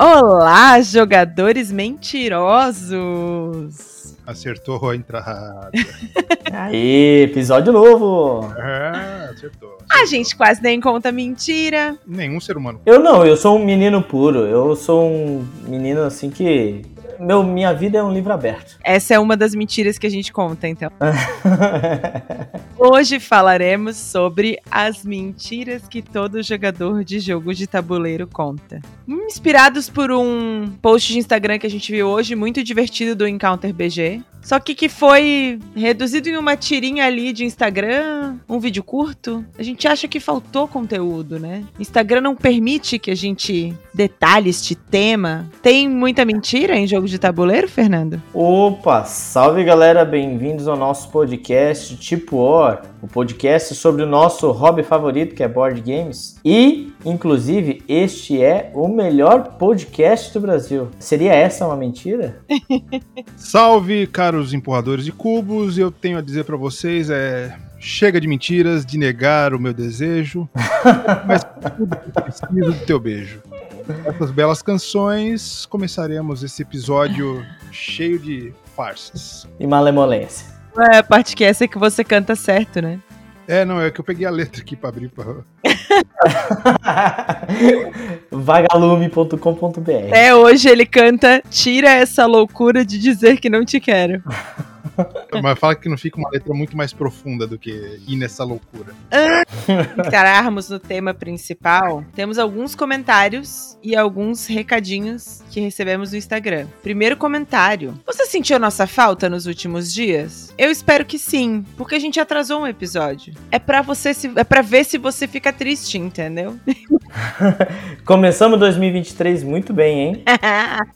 Olá, jogadores mentirosos! Acertou a entrada. Aí, episódio novo! É, acertou. A gente quase nem conta mentira. Nenhum ser humano. Eu não, eu sou um menino puro. Eu sou um menino assim que. Meu, minha vida é um livro aberto. Essa é uma das mentiras que a gente conta, então. Hoje falaremos sobre as mentiras que todo jogador de jogo de tabuleiro conta. Inspirados por um post de Instagram que a gente viu hoje, muito divertido do Encounter BG. Só que que foi reduzido em uma tirinha ali de Instagram, um vídeo curto. A gente acha que faltou conteúdo, né? Instagram não permite que a gente detalhe este tema. Tem muita mentira em jogo de tabuleiro, Fernando? Opa, salve galera, bem-vindos ao nosso podcast Tipo Or, o podcast sobre o nosso hobby favorito que é board games. E, inclusive, este é o melhor podcast do Brasil. Seria essa uma mentira? Salve, caros empurradores de cubos. Eu tenho a dizer pra vocês é chega de mentiras, de negar o meu desejo, mas tudo preciso do teu beijo. Essas belas canções, começaremos esse episódio cheio de farsas. E malemolência. É, a parte que essa é que você canta certo, né? É, não, é que eu peguei a letra aqui pra abrir pra... Vagalume.com.br É, hoje ele canta Tira essa loucura de dizer que não te quero. Mas fala que não fica uma letra muito mais profunda do que ir nessa loucura. Entrarmos no tema principal, temos alguns comentários e alguns recadinhos que recebemos no Instagram. Primeiro comentário. Você sentiu nossa falta nos últimos dias? Eu espero que sim, porque a gente atrasou um episódio. É pra você se, é para ver se você fica triste, entendeu? Começamos 2023 muito bem, hein?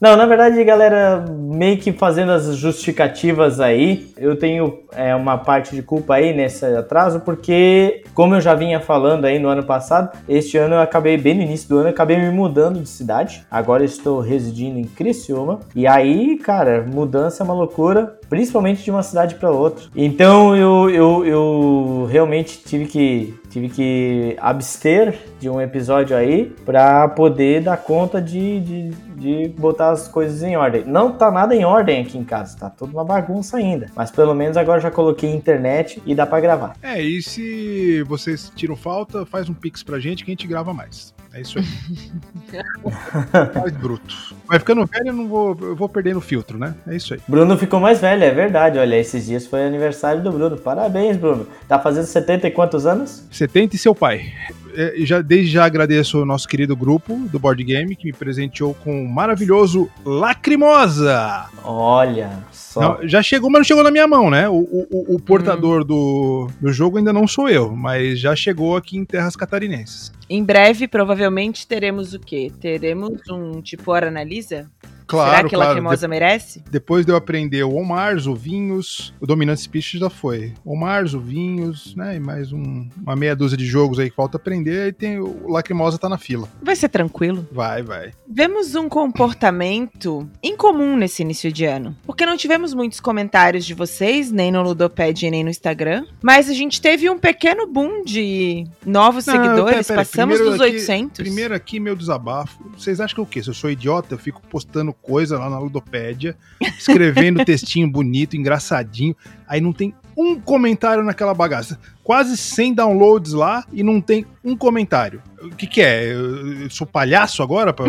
Não, na verdade, galera, meio que fazendo as justificativas aí, eu tenho é, uma parte de culpa aí nesse atraso, porque, como eu já vinha falando aí no ano passado, este ano eu acabei, bem no início do ano, eu acabei me mudando de cidade. Agora estou residindo em Criciúma. E aí, cara, mudança é uma loucura, principalmente de uma cidade para outra. Então eu, eu, eu realmente tive que tive que abster de um episódio aí para poder dar conta de, de, de, botar as coisas em ordem. Não tá nada em ordem aqui em casa, tá tudo uma bagunça ainda. Mas pelo menos agora já coloquei internet e dá para gravar. É, e se vocês tiram falta, faz um pix pra gente que a gente grava mais. É isso aí. mais bruto. Vai ficando velho, eu não vou, eu vou perdendo o filtro, né? É isso aí. Bruno ficou mais velho, é verdade. Olha, esses dias foi aniversário do Bruno. Parabéns, Bruno. Tá fazendo 70 e quantos anos? 70 e seu pai. É, já, desde já agradeço o nosso querido grupo do Board Game que me presenteou com o maravilhoso Lacrimosa. Olha só. Não, já chegou, mas não chegou na minha mão, né? O, o, o portador hum. do, do jogo ainda não sou eu, mas já chegou aqui em terras catarinenses. Em breve, provavelmente, teremos o quê? Teremos um tipo Hora Analisa? Claro, Será que claro. Lacrimosa De merece? Depois de eu aprender o Omars, o Vinhos, o Dominante Speech já foi. Omars, o Vinhos, né? E mais um, uma meia dúzia de jogos aí que falta aprender. E tem o Lacrimosa tá na fila. Vai ser tranquilo. Vai, vai. Vemos um comportamento incomum nesse início de ano. Porque não tivemos muitos comentários de vocês, nem no Ludopad, nem no Instagram. Mas a gente teve um pequeno boom de novos Não, seguidores. pera, pera. Passamos dos aqui- 800. Primeiro aqui, meu desabafo. Vocês acham que eu o quê? Se eu sou idiota, eu fico postando coisa lá na Ludopédia, escrevendo textinho bonito, engraçadinho, aí não tem um comentário naquela bagaça. Quase 100 downloads lá e não tem um comentário. O que que é? Eu, eu sou palhaço agora? Pra...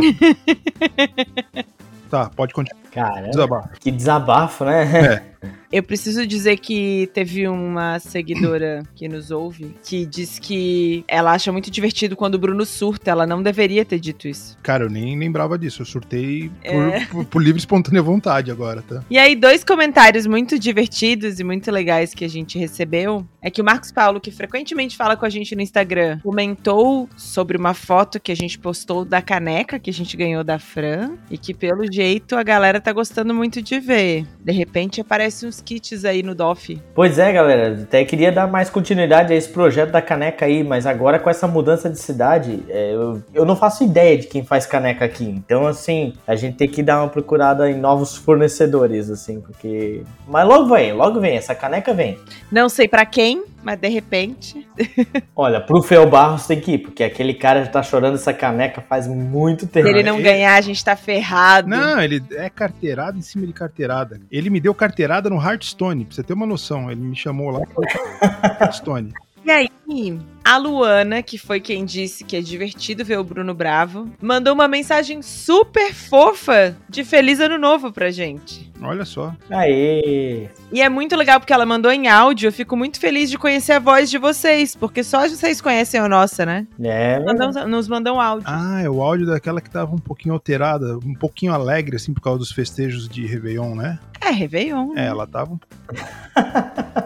tá, pode continuar. Caramba, Desabafo. que desabafo, né? Eu preciso dizer que teve uma seguidora que nos ouve que diz que ela acha muito divertido quando o Bruno surta. Ela não deveria ter dito isso. Cara, eu nem lembrava disso. Eu surtei por, É. por- por livre e espontânea vontade agora, tá? E aí, dois comentários muito divertidos e muito legais que a gente recebeu é que o Marcos Paulo, que frequentemente fala com a gente no Instagram, comentou sobre uma foto que a gente postou da caneca que a gente ganhou da Fran e que, pelo jeito, a galera tá gostando muito de ver. De repente, aparecem uns kits aí no DOF. Pois é, galera. Até queria dar mais continuidade a esse projeto da caneca aí, mas agora com essa mudança de cidade, é, eu, eu não faço ideia de quem faz caneca aqui. Então, assim, a gente tem que dar uma procurada em novos fornecedores, assim, porque. Mas logo vem, logo vem, essa caneca vem. Não sei pra quem, mas de repente. Olha, pro Fel Barros tem que ir, porque aquele cara já tá chorando essa caneca faz muito tempo. Se ele não ganhar, a gente tá ferrado. Não, ele é carteirada em cima de carteirada. Ele me deu carteirada no Hearthstone, pra você ter uma noção. Ele me chamou lá Hearthstone. E aí, a Luana, que foi quem disse que é divertido ver o Bruno Bravo, mandou uma mensagem super fofa de Feliz Ano Novo pra gente. Olha só. Aê! E é muito legal porque ela mandou em áudio. Eu fico muito feliz de conhecer a voz de vocês, porque só vocês conhecem a nossa, né? É, Mandam- nos mandam áudio. Ah, é o áudio daquela que tava um pouquinho alterada, um pouquinho alegre, assim, por causa dos festejos de Réveillon, né? É, Réveillon. É, ela tava um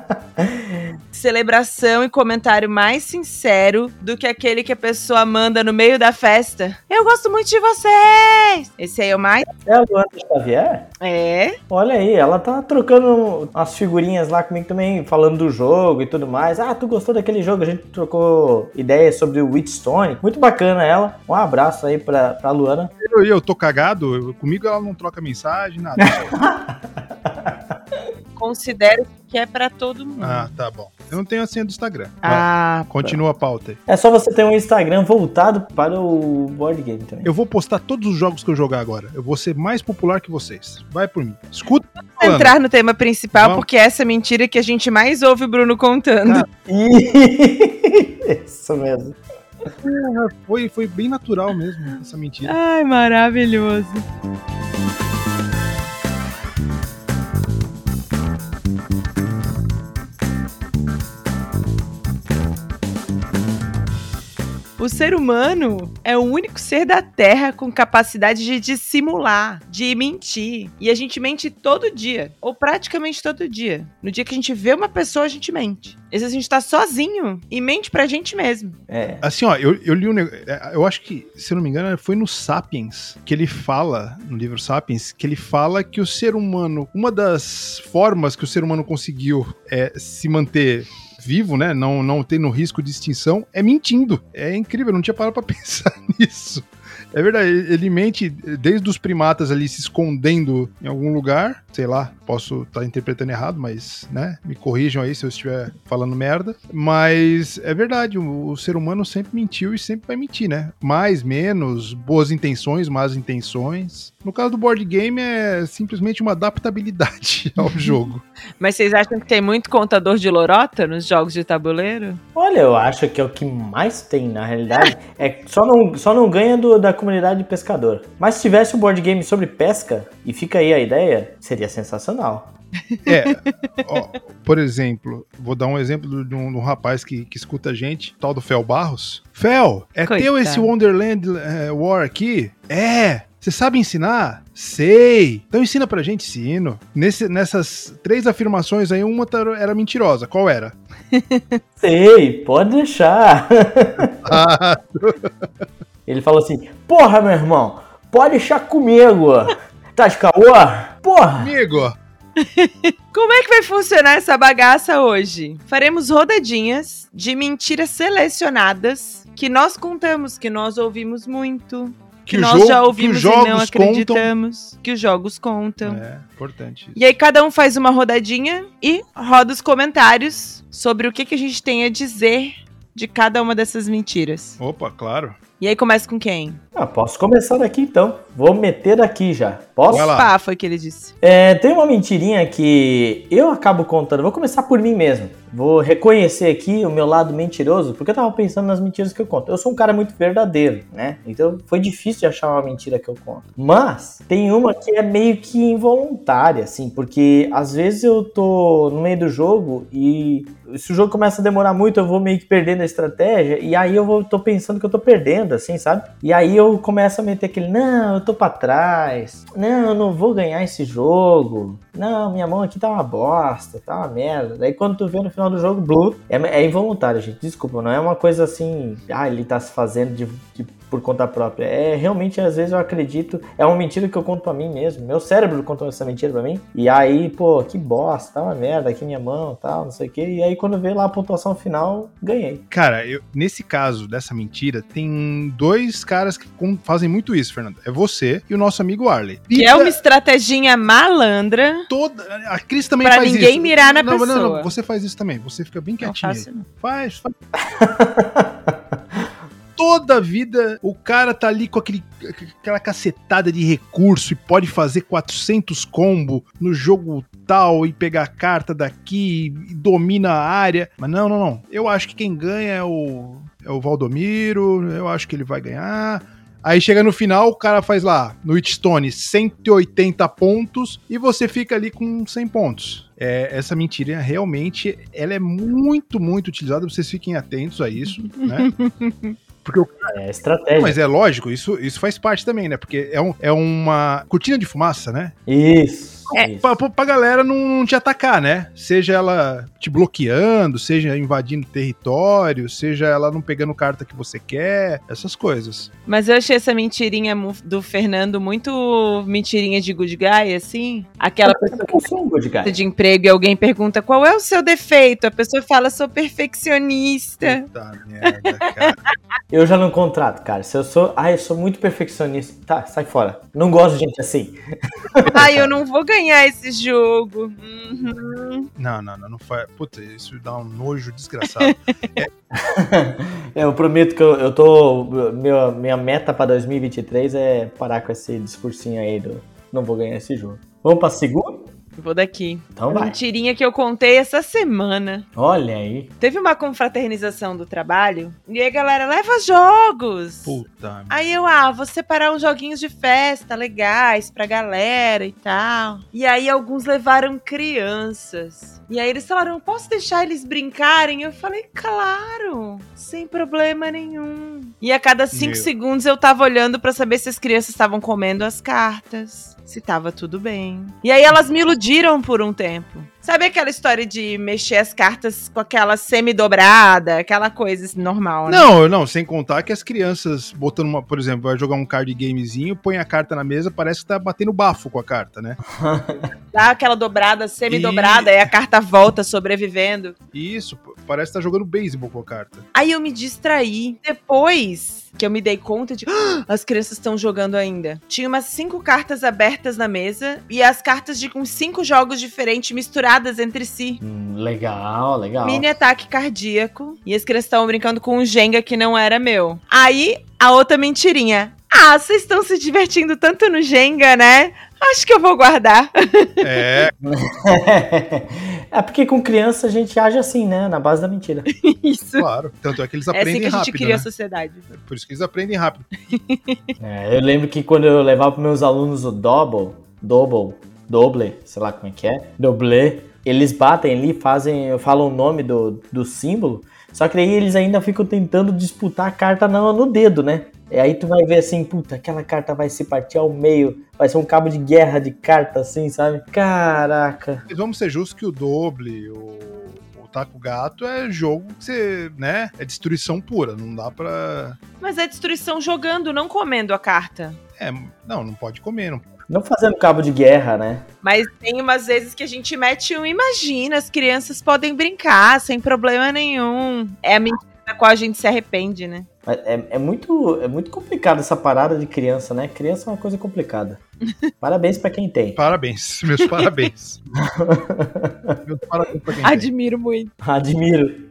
Celebração e comentário mais sincero do que aquele que a pessoa manda no meio da festa. Eu gosto muito de vocês! Esse aí é o mais. é a Luana Xavier? É. Olha aí, ela tá trocando umas figurinhas lá comigo também, falando do jogo e tudo mais. Ah, tu gostou daquele jogo? A gente trocou ideias sobre o Wheatstone. Muito bacana ela. Um abraço aí pra, pra Luana. Eu, eu tô cagado, eu- comigo ela não troca mensagem, nada. Considero que é pra todo mundo. ah, tá bom. Eu não tenho a senha do Instagram. Ah, continua a pauta aí. É só você ter um Instagram voltado para o board game também. Eu vou postar todos os jogos que eu jogar agora. Eu vou ser mais popular que vocês. Vai por mim. Escuta. Vamos entrar no tema principal, Vamos. porque essa é a mentira que a gente mais ouve o Bruno contando. Ah. Isso mesmo. Foi, foi bem natural mesmo essa mentira. Ai, maravilhoso. O ser humano é o único ser da Terra com capacidade de dissimular, de mentir. E a gente mente todo dia, ou praticamente todo dia. No dia que a gente vê uma pessoa, a gente mente. Às vezes a gente tá sozinho e mente pra gente mesmo. É. Assim, ó, eu, eu li um negócio. Eu acho que, se eu não me engano, foi no Sapiens que ele fala, no livro Sapiens, que ele fala que o ser humano, uma das formas que o ser humano conseguiu é, se manter vivo, né? Não, não tendo risco de extinção, é mentindo. É incrível, não tinha parado pra pensar nisso. É verdade, ele mente desde os primatas ali se escondendo em algum lugar, sei lá, posso estar interpretando errado, mas, né, me corrijam aí se eu estiver falando merda. Mas é verdade, o, o ser humano sempre mentiu e sempre vai mentir, né? Mais, menos, boas intenções, más intenções. No caso do board game é simplesmente uma adaptabilidade ao jogo. Mas vocês acham que tem muito contador de lorota nos jogos de tabuleiro? Olha, eu acho que é o que mais tem na realidade. É só não, só não ganha do- da comunidade de pescador. Mas se tivesse um board game sobre pesca, e fica aí a ideia, seria sensacional. É, ó, por exemplo, vou dar um exemplo de um, de um rapaz que, que escuta a gente, tal do Fel Barros. Fel, é Coitado. teu esse Wonderland eh, War aqui? É. Você sabe ensinar? Sei. Então ensina pra gente, ensino. Nesse, nessas três afirmações aí, uma tá- era mentirosa. Qual era? Sei, pode deixar. Ah, Ele falou assim: Porra, meu irmão, pode deixar comigo. Tá de caô? Porra! amigo. Como é que vai funcionar essa bagaça hoje? Faremos rodadinhas de mentiras selecionadas que nós contamos, que nós ouvimos muito, que, o nós já que os ouvimos e jogos não contam. acreditamos, que os jogos contam. É, importante isso. E aí cada um faz uma rodadinha e roda os comentários sobre o que, que a gente tem a dizer de cada uma dessas mentiras. Opa, claro. E aí começa com quem? Ah, posso começar daqui então. Vou meter aqui já. Posso? Pá, foi o que ele disse. É, tem uma mentirinha que eu acabo contando. Vou começar por mim mesmo. Vou reconhecer aqui o meu lado mentiroso, porque eu tava pensando nas mentiras que eu conto. Eu sou um cara muito verdadeiro, né? Então foi difícil de achar uma mentira que eu conto. Mas tem uma que é meio que involuntária, assim, porque às vezes eu tô no meio do jogo e se o jogo começa a demorar muito, eu vou meio que perdendo a estratégia, e aí eu vou, tô pensando que eu tô perdendo, assim, sabe? E aí eu começo a meter aquele, não, eu tô pra trás, não, eu não vou ganhar esse jogo, não, minha mão aqui tá uma bosta, tá uma merda. Daí quando tu vê no final do jogo, blue, é, é involuntário, gente, desculpa, não é uma coisa assim, ah, ele tá se fazendo de, de por conta própria. É realmente, às vezes, eu acredito. É uma mentira que eu conto pra mim mesmo. Meu cérebro contou essa mentira pra mim. E aí, pô, que bosta, tá uma merda aqui minha mão tal, não sei o quê. E aí, quando vê lá a pontuação final, ganhei. Cara, eu, nesse caso dessa mentira, tem dois caras que fazem muito isso, Fernando. É você e o nosso amigo Arley. Que é uma estratégia malandra. toda. A Cris também Pra faz ninguém isso. mirar na não, Não, não, pessoa. você faz isso também. Você fica bem Não quietinho. aí. faço, não. Faz, faz. Toda vida o cara tá ali com aquele, aquela cacetada de recurso e pode fazer 400 combo no jogo tal e pegar a carta daqui e domina a área. Mas não, não, não. Eu acho que quem ganha é o, é o Valdomiro. Eu acho que ele vai ganhar. Aí chega no final, o cara faz lá, no Witchstone, 180 pontos e você fica ali com 100 pontos. É, essa mentira realmente, ela é muito, muito utilizada, vocês fiquem atentos a isso, né? Porque o É estratégia. mas é lógico, isso, isso faz parte também, né? Porque é, um, é uma cortina de fumaça, né? Isso. É. Pra, pra, pra galera não, te atacar, né? Seja ela te bloqueando, seja invadindo território, seja ela não pegando carta que você quer, essas coisas. Mas eu achei essa mentirinha do Fernando muito mentirinha de good guy, assim. Aquela pessoa Eu sou um good que guy. de emprego e alguém pergunta qual é o seu defeito. A pessoa fala, sou perfeccionista. Puta merda, cara. Eu já não contrato, cara. Se eu sou. Ah, eu sou muito perfeccionista. Tá, sai fora. Não gosto de gente assim. Ai, eu não vou ganhar esse jogo. Uhum. Não, não, não, não faz. Puta, isso dá um nojo desgraçado. É, eu prometo que eu, eu tô. Meu, minha meta pra 2023 é parar com esse discursinho aí do. Não vou ganhar esse jogo. Vamos pra segunda? Vou daqui. Então vai. Mentirinha que eu contei essa semana. Olha aí. Teve uma confraternização do trabalho e aí a galera leva jogos. Puta. Aí eu, ah, vou separar uns joguinhos de festa legais pra galera e tal. E aí alguns levaram crianças. E aí eles falaram, posso deixar eles brincarem? Eu falei, claro, sem problema nenhum. E a cada cinco Meu. segundos eu tava olhando pra saber se as crianças estavam comendo as cartas. Se tava tudo bem. E aí elas me iludiram por um tempo. Sabe aquela história de mexer as cartas com aquela semi-dobrada, aquela coisa assim, normal, né? Não, não, sem contar que as crianças botando uma, por exemplo, vai jogar um card gamezinho, põe a carta na mesa, parece que tá batendo bafo com a carta, né? Dá aquela dobrada, semi-dobrada, aí a carta volta sobrevivendo. Isso, parece que tá jogando beisebol com a carta. Aí eu me distraí. Depois que eu me dei conta de. "Ah, as crianças estão jogando ainda. Tinha umas cinco cartas abertas na mesa e as cartas de com cinco jogos diferentes misturadas entre si. Hum, legal, legal. Mini ataque cardíaco. E as crianças estavam brincando com um Jenga que não era meu. Aí, a outra mentirinha. Ah, vocês estão se divertindo tanto no Jenga, né? Acho que eu vou guardar. É, é porque com criança a gente age assim, né? Na base da mentira. Isso. claro. Tanto é que eles É assim aprendem que a gente rápido, cria a né? sociedade. Por isso que eles aprendem rápido. É, eu lembro que quando eu levava para meus alunos o double, double, doble, sei lá como é que é, doble, eles batem ali, fazem, falam o nome do, do símbolo, só que daí eles ainda ficam tentando disputar a carta no, no dedo, né? E aí tu vai ver assim, puta, aquela carta vai se partir ao meio, vai ser um cabo de guerra de carta assim, sabe? Caraca. Mas vamos ser justos que o Doble, o, o Taco Gato é jogo que você, né? É destruição pura. Não dá pra. Mas é destruição jogando, não comendo a carta. É, não, não pode comer. Não... Não fazendo cabo de guerra, né? Mas tem umas vezes que a gente mete um imagina, as crianças podem brincar sem problema nenhum. É a mentira da qual a gente se arrepende, né? É, é muito, é muito complicado essa parada de criança, né? Criança é uma coisa complicada. Parabéns pra quem tem. Parabéns, meus parabéns. meus parabéns pra quem tem. Admiro muito. Admiro.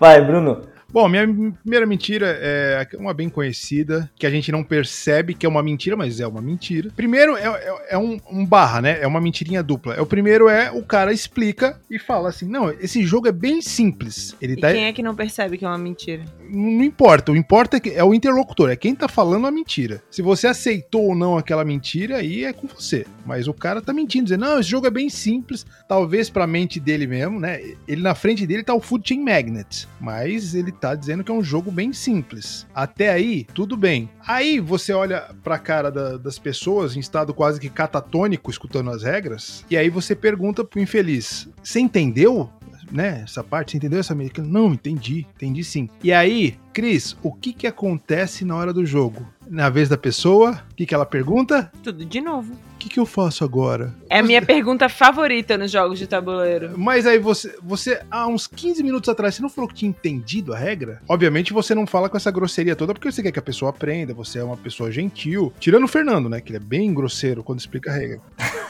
Vai, Bruno. Bom, minha primeira mentira é uma bem conhecida, que a gente não percebe que é uma mentira, mas é uma mentira. Primeiro é, é- é um, um barra, né? É uma mentirinha dupla. É, o primeiro é o cara explica e fala assim: não, esse jogo é bem simples. Ele E tá. quem é que não percebe que é uma mentira? Não importa, o importa é, que é o interlocutor, é quem tá falando a mentira. Se você aceitou ou não aquela mentira, aí é com você. Mas o cara tá mentindo, dizendo, não, esse jogo é bem simples, talvez pra mente dele mesmo, né? Ele na frente dele tá o Food Chain Magnet, mas ele tá dizendo que é um jogo bem simples. Até aí, tudo bem. Aí você olha pra cara da- das pessoas em estado quase que catatônico, escutando as regras, e aí você pergunta pro infeliz, você entendeu? Né, essa parte, você entendeu essa mecânica? Não, entendi, entendi sim. E aí, Cris, o que que acontece na hora do jogo? Na vez da pessoa, o que que ela pergunta? Tudo de novo. O que que eu faço agora? É a minha pergunta favorita nos jogos de tabuleiro. Mas aí você, você, há uns 15 minutos atrás, você não falou que tinha entendido a regra? Obviamente você não fala com essa grosseria toda porque você quer que a pessoa aprenda, você é uma pessoa gentil. Tirando o Fernando, né? Que ele é bem grosseiro quando explica a regra.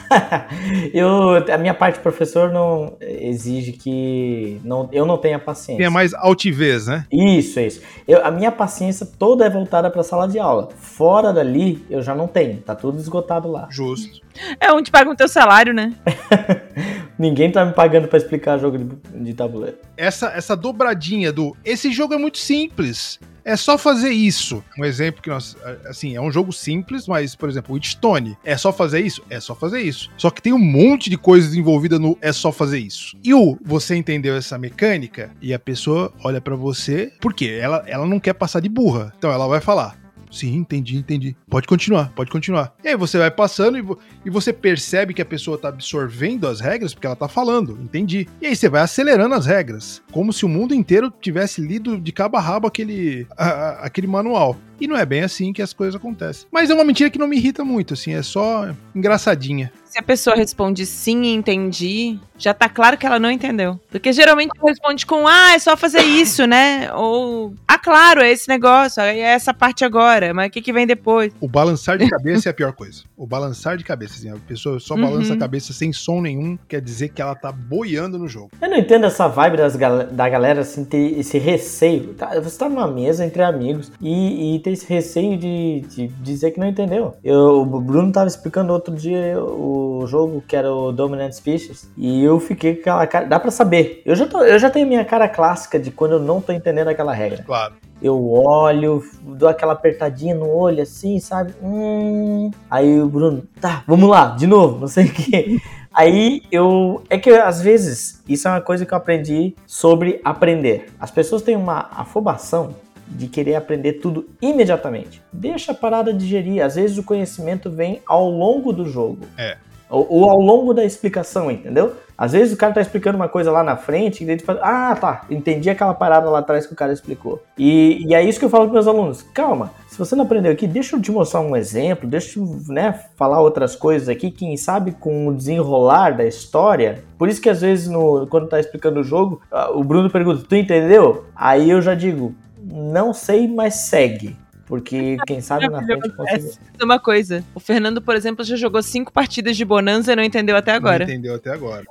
eu, a minha parte professor não exige que não, eu não tenha paciência. Tenha mais altivez, né? Isso, isso. Eu, a minha paciência toda é voltada para a sala de aula. Fora dali, eu já não tenho. Tá tudo esgotado lá. Justo. É onde paga o teu salário, né? Ninguém tá me pagando para explicar jogo de, de tabuleiro. Essa, essa dobradinha do. Esse jogo é muito simples. É só fazer isso. Um exemplo que nós. Assim, é um jogo simples, mas, por exemplo, o Stone. É só fazer isso? É só fazer isso. Só que tem um monte de coisas envolvidas no é só fazer isso. E o você entendeu essa mecânica e a pessoa olha para você. Por quê? Ela, ela não quer passar de burra. Então ela vai falar. Sim, entendi, entendi. Pode continuar, pode continuar. E aí você vai passando e, vo e você percebe que a pessoa tá absorvendo as regras porque ela tá falando, entendi. E aí você vai acelerando as regras, como se o mundo inteiro tivesse lido de cabo a rabo aquele, a, a, aquele manual. E não é bem assim que as coisas acontecem. Mas é uma mentira que não me irrita muito, assim, é só engraçadinha. Se a pessoa responde sim, entendi, já tá claro que ela não entendeu. Porque geralmente responde com, ah, é só fazer isso, né? Ou, ah, claro, é esse negócio, é essa parte agora, mas o que, que vem depois? O balançar de cabeça é a pior coisa. O balançar de cabeça, assim, a pessoa só balança uhum. a cabeça sem som nenhum, quer dizer que ela tá boiando no jogo. Eu não entendo essa vibe das gal da galera, assim, ter esse receio. Tá, você tá numa mesa entre amigos e, e ter esse receio de, de dizer que não entendeu. Eu, o Bruno tava explicando outro dia o jogo que era o Dominant Species e eu fiquei com aquela cara. Dá pra saber. Eu já, tô, eu já tenho minha cara clássica de quando eu não tô entendendo aquela regra. Claro. Eu olho, dou aquela apertadinha no olho assim, sabe? Hum. Aí o Bruno, tá, vamos lá, de novo, não sei o que. Aí eu. É que às vezes, isso é uma coisa que eu aprendi sobre aprender. As pessoas têm uma afobação de querer aprender tudo imediatamente. Deixa a parada digerir. Às vezes o conhecimento vem ao longo do jogo. É. Ou, ou, ao longo da explicação, entendeu? Às vezes o cara tá explicando uma coisa lá na frente e ele fala, ah, tá, entendi aquela parada lá atrás que o cara explicou. E, e é isso que eu falo para meus alunos. Calma, se você não aprendeu aqui, deixa eu te mostrar um exemplo, deixa eu né, falar outras coisas aqui, quem sabe com o desenrolar da história. Por isso que às vezes, no, quando tá explicando o jogo, ah, o Bruno pergunta, tu entendeu? Aí eu já digo, não sei, mas segue. Porque quem sabe na frente consegue. Uma coisa, o Fernando, por exemplo, já jogou cinco partidas de Bonanza e não entendeu até agora. Não entendeu até agora.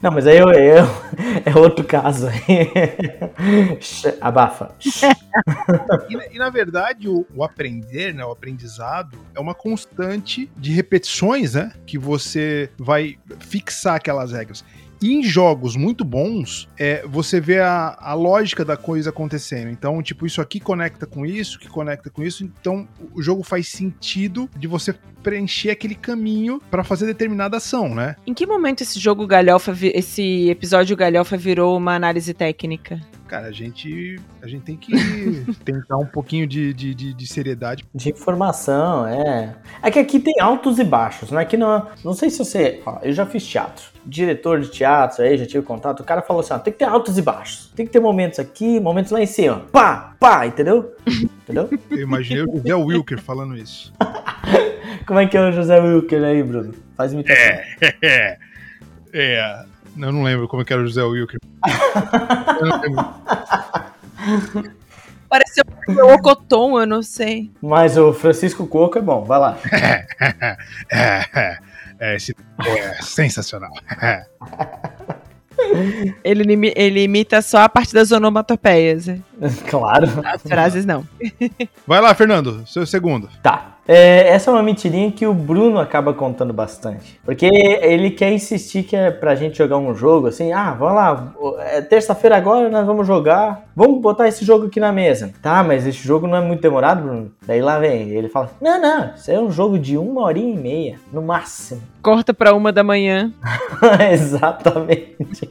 Não, mas aí eu, eu, é outro caso. Abafa. e, e, na verdade, o, o, aprender, né, o aprendizado, é uma constante de repetições, né? Que você vai fixar aquelas regras. Em jogos muito bons, é, você vê a, a lógica da coisa acontecendo. Então, tipo, isso aqui conecta com isso, que conecta com isso. Então, o jogo faz sentido de você preencher aquele caminho para fazer determinada ação, né? Em que momento esse jogo galhofa, esse episódio galhofa virou uma análise técnica? Cara, a gente, a gente tem que tentar um pouquinho de, de, de, de, seriedade. De informação, é. É que aqui tem altos e baixos, né? Aqui não, não sei se você. Ó, eu já fiz teatro. Diretor de teatro aí, já tive contato. O cara falou assim: ó, tem que ter altos e baixos. Tem que ter momentos aqui, momentos lá em cima. Pá, pá, entendeu? entendeu? Eu imaginei o José Wilker falando isso. Como é que é o José Wilker aí, Bruno? Faz imitação. É, é, é. Eu não lembro como é que era o José Wilker. eu não lembro. Pareceu o Ocoton, eu não sei. Mas o Francisco Coco é bom, vai lá. é, é, é, esse é sensacional. Ele, ele imita só a parte das onomatopeias. Claro. As frases não. Vai lá, Fernando, seu segundo. Tá. É, essa é uma mentirinha que o Bruno acaba contando bastante. Porque ele quer insistir que é pra gente jogar um jogo assim, ah, vamos lá, é terça-feira agora nós vamos jogar, vamos botar esse jogo aqui na mesa. Tá, mas esse jogo não é muito demorado, Bruno? Daí lá vem, ele fala, não, não, isso é um jogo de uma horinha e meia, no máximo. Corta pra uma da manhã. Exatamente.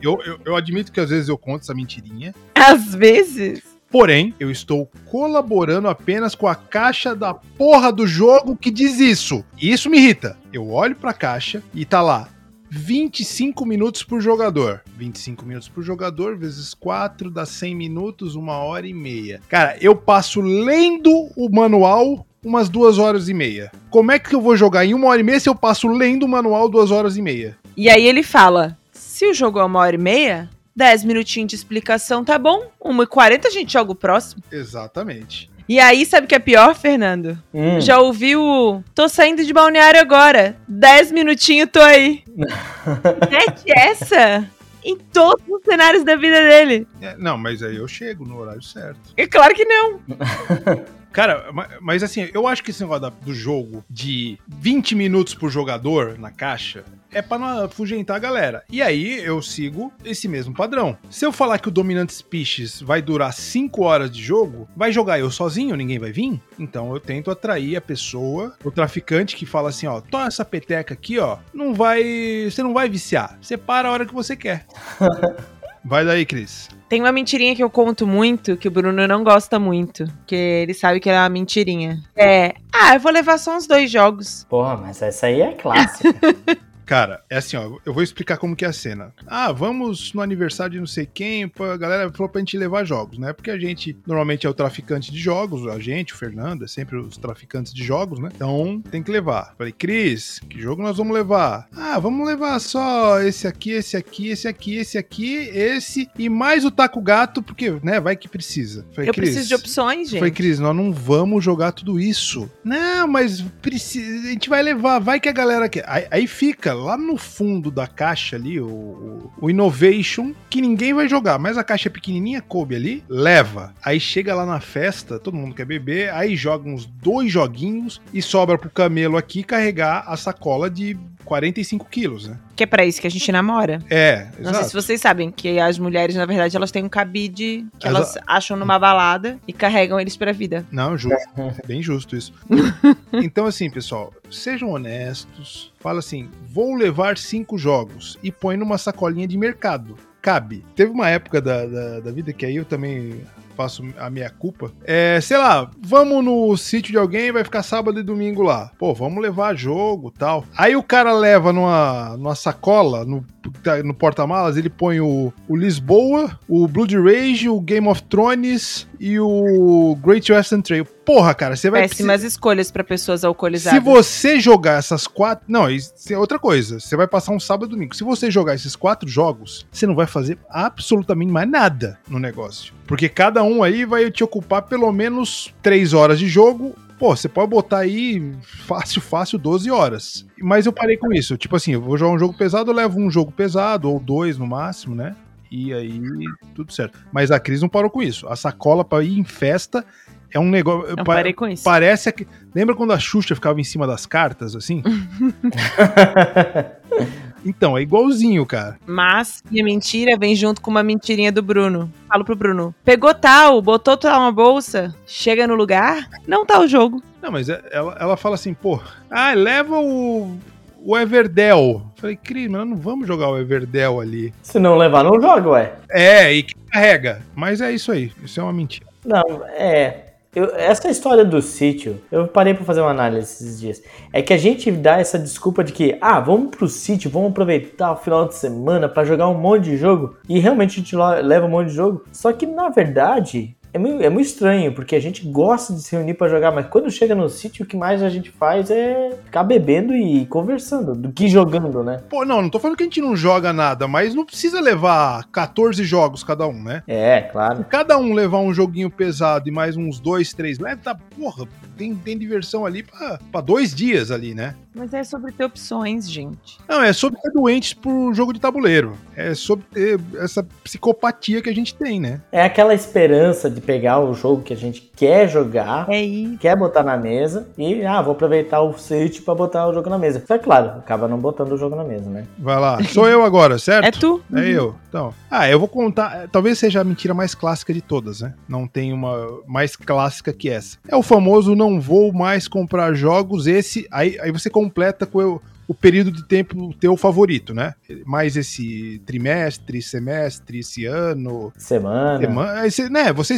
eu, eu, eu admito que às vezes eu conto essa mentirinha. Às vezes? Porém, eu estou colaborando apenas com a caixa da porra do jogo que diz isso. E isso me irrita. Eu olho pra caixa e tá lá 25 minutos por jogador. 25 minutos por jogador, vezes 4, dá 100 minutos, uma hora e meia. Cara, eu passo lendo o manual umas duas horas e meia. Como é que eu vou jogar em uma hora e meia se eu passo lendo o manual duas horas e meia? E aí ele fala: se o jogo é uma hora e meia, 10 minutinhos de explicação tá bom. 1h40 a gente joga o próximo. Exatamente. E aí, sabe o que é pior, Fernando? Hum. Já ouviu? Tô saindo de balneário agora. 10 minutinhos tô aí. Mete essa em todos os cenários da vida dele. É, não, mas aí eu chego no horário certo. É claro que não. Cara, ma- mas assim, eu acho que esse negócio do jogo de 20 minutos por jogador na caixa é pra não afugentar a galera. E aí eu sigo esse mesmo padrão. Se eu falar que o Dominant Species vai durar 5 horas de jogo, vai jogar eu sozinho, ninguém vai vir? Então eu tento atrair a pessoa, o traficante que fala assim, ó, toma essa peteca aqui, ó, não vai, você não vai viciar. Você para a hora que você quer. vai daí, Cris. Tem uma mentirinha que eu conto muito, que o Bruno não gosta muito. Que ele sabe que é uma mentirinha. É, ah, eu vou levar só uns dois jogos. Porra, mas essa aí é clássica. Cara, é assim, ó, eu vou explicar como que é a cena. Ah, vamos no aniversário de não sei quem, a galera falou pra gente levar jogos, né? Porque a gente normalmente é o traficante de jogos, a gente, o Fernando, é sempre os traficantes de jogos, né? Então tem que levar. Falei, Cris, que jogo nós vamos levar? Ah, vamos levar só esse aqui, esse aqui, esse aqui, esse aqui, esse e mais o taco gato, porque, né, vai que precisa. Falei, eu "Cris, preciso de opções, gente. Falei, Cris, nós não vamos jogar tudo isso. Não, mas precisa, a gente vai levar, vai que a galera quer. Aí, aí fica lá no fundo da caixa ali, o, o, Innovation, que ninguém vai jogar, mas a caixa pequenininha, coube ali, leva. Aí chega lá na festa, todo mundo quer beber, aí joga uns dois joguinhos e sobra pro camelo aqui carregar a sacola de 45 quilos, né? Que é pra isso que a gente namora. É, Não sei se vocês sabem que as mulheres, na verdade, elas têm um cabide que Exa- elas acham numa balada e carregam eles pra vida. Não, justo. É bem justo isso. então, assim, pessoal, sejam honestos. Fala assim: vou levar cinco jogos e põe numa sacolinha de mercado. Cabe. Teve uma época da, da, da vida que aí eu também faço a minha culpa. É, sei lá, vamos no sítio de alguém, vai ficar sábado e domingo lá. Pô, vamos levar jogo tal. Aí o cara leva numa, numa sacola, no, no porta-malas, ele põe o, o Lisboa, o Blood Rage, o Game of Thrones e o Great Western Trail. Porra, cara, você vai Péssimas escolhas pra pessoas alcoolizadas. se você jogar essas quatro. Não, isso é outra coisa. Você vai passar um sábado e domingo. Se você jogar esses quatro jogos, você não vai fazer absolutamente mais nada no negócio. Porque cada um aí vai te ocupar pelo menos três horas de jogo. Pô, você pode botar aí fácil, fácil 12 horas. Mas eu parei com isso. Tipo assim, eu vou jogar um jogo pesado, eu levo um jogo pesado, ou dois no máximo, né? E aí, tudo certo. Mas a Cris não parou com isso. A sacola pra ir em festa é um negócio. Não pa- parei com isso. Parece que. Lembra quando a Xuxa ficava em cima das cartas, assim? então, é igualzinho, cara. Mas minha mentira vem junto com uma mentirinha do Bruno. Falo pro Bruno: pegou tal, botou tal uma bolsa, chega no lugar, não tá o jogo. Não, mas é- ela, ela fala assim, pô, ah, leva o. O Everdell. Falei, Cris, mas nós não vamos jogar o Everdell ali. Se não levar, não joga, ué. É, e que carrega. Mas é isso aí. Isso é uma mentira. Não, é. Eu- essa história do sítio, eu parei pra fazer uma análise esses dias. É que a gente dá essa desculpa de que, ah, vamos pro sítio, vamos aproveitar o final de semana pra jogar um monte de jogo. E realmente a gente leva um monte de jogo. Só que na verdade. É meio, é muito estranho, porque a gente gosta de se reunir pra jogar, mas quando chega no sítio, o que mais a gente faz é ficar bebendo e conversando, do que jogando, né? Pô, não, não tô falando que a gente não joga nada, mas não precisa levar 14 jogos cada um, né? É, claro. Se cada um levar um joguinho pesado e mais uns dois, três leves, tá, porra, tem, tem diversão ali pra, pra dois dias ali, né? Mas é sobre ter opções, gente. Não, é sobre ser doentes por jogo de tabuleiro. É sobre ter essa psicopatia que a gente tem, né? É aquela esperança de pegar o jogo que a gente quer jogar, É quer botar na mesa e, ah, vou aproveitar o sítio pra botar o jogo na mesa. Só que, claro, acaba não botando o jogo na mesa, né? Vai lá. Sou eu agora, certo? É tu. É eu. Então. Ah, eu vou contar. Talvez seja a mentira mais clássica de todas, né? Não tem uma mais clássica que essa. É o famoso não vou mais comprar jogos. Esse. Aí, aí você completa com eu. O período de tempo teu favorito, né? Mais esse trimestre, semestre, esse ano. Semana. semana você, né? Você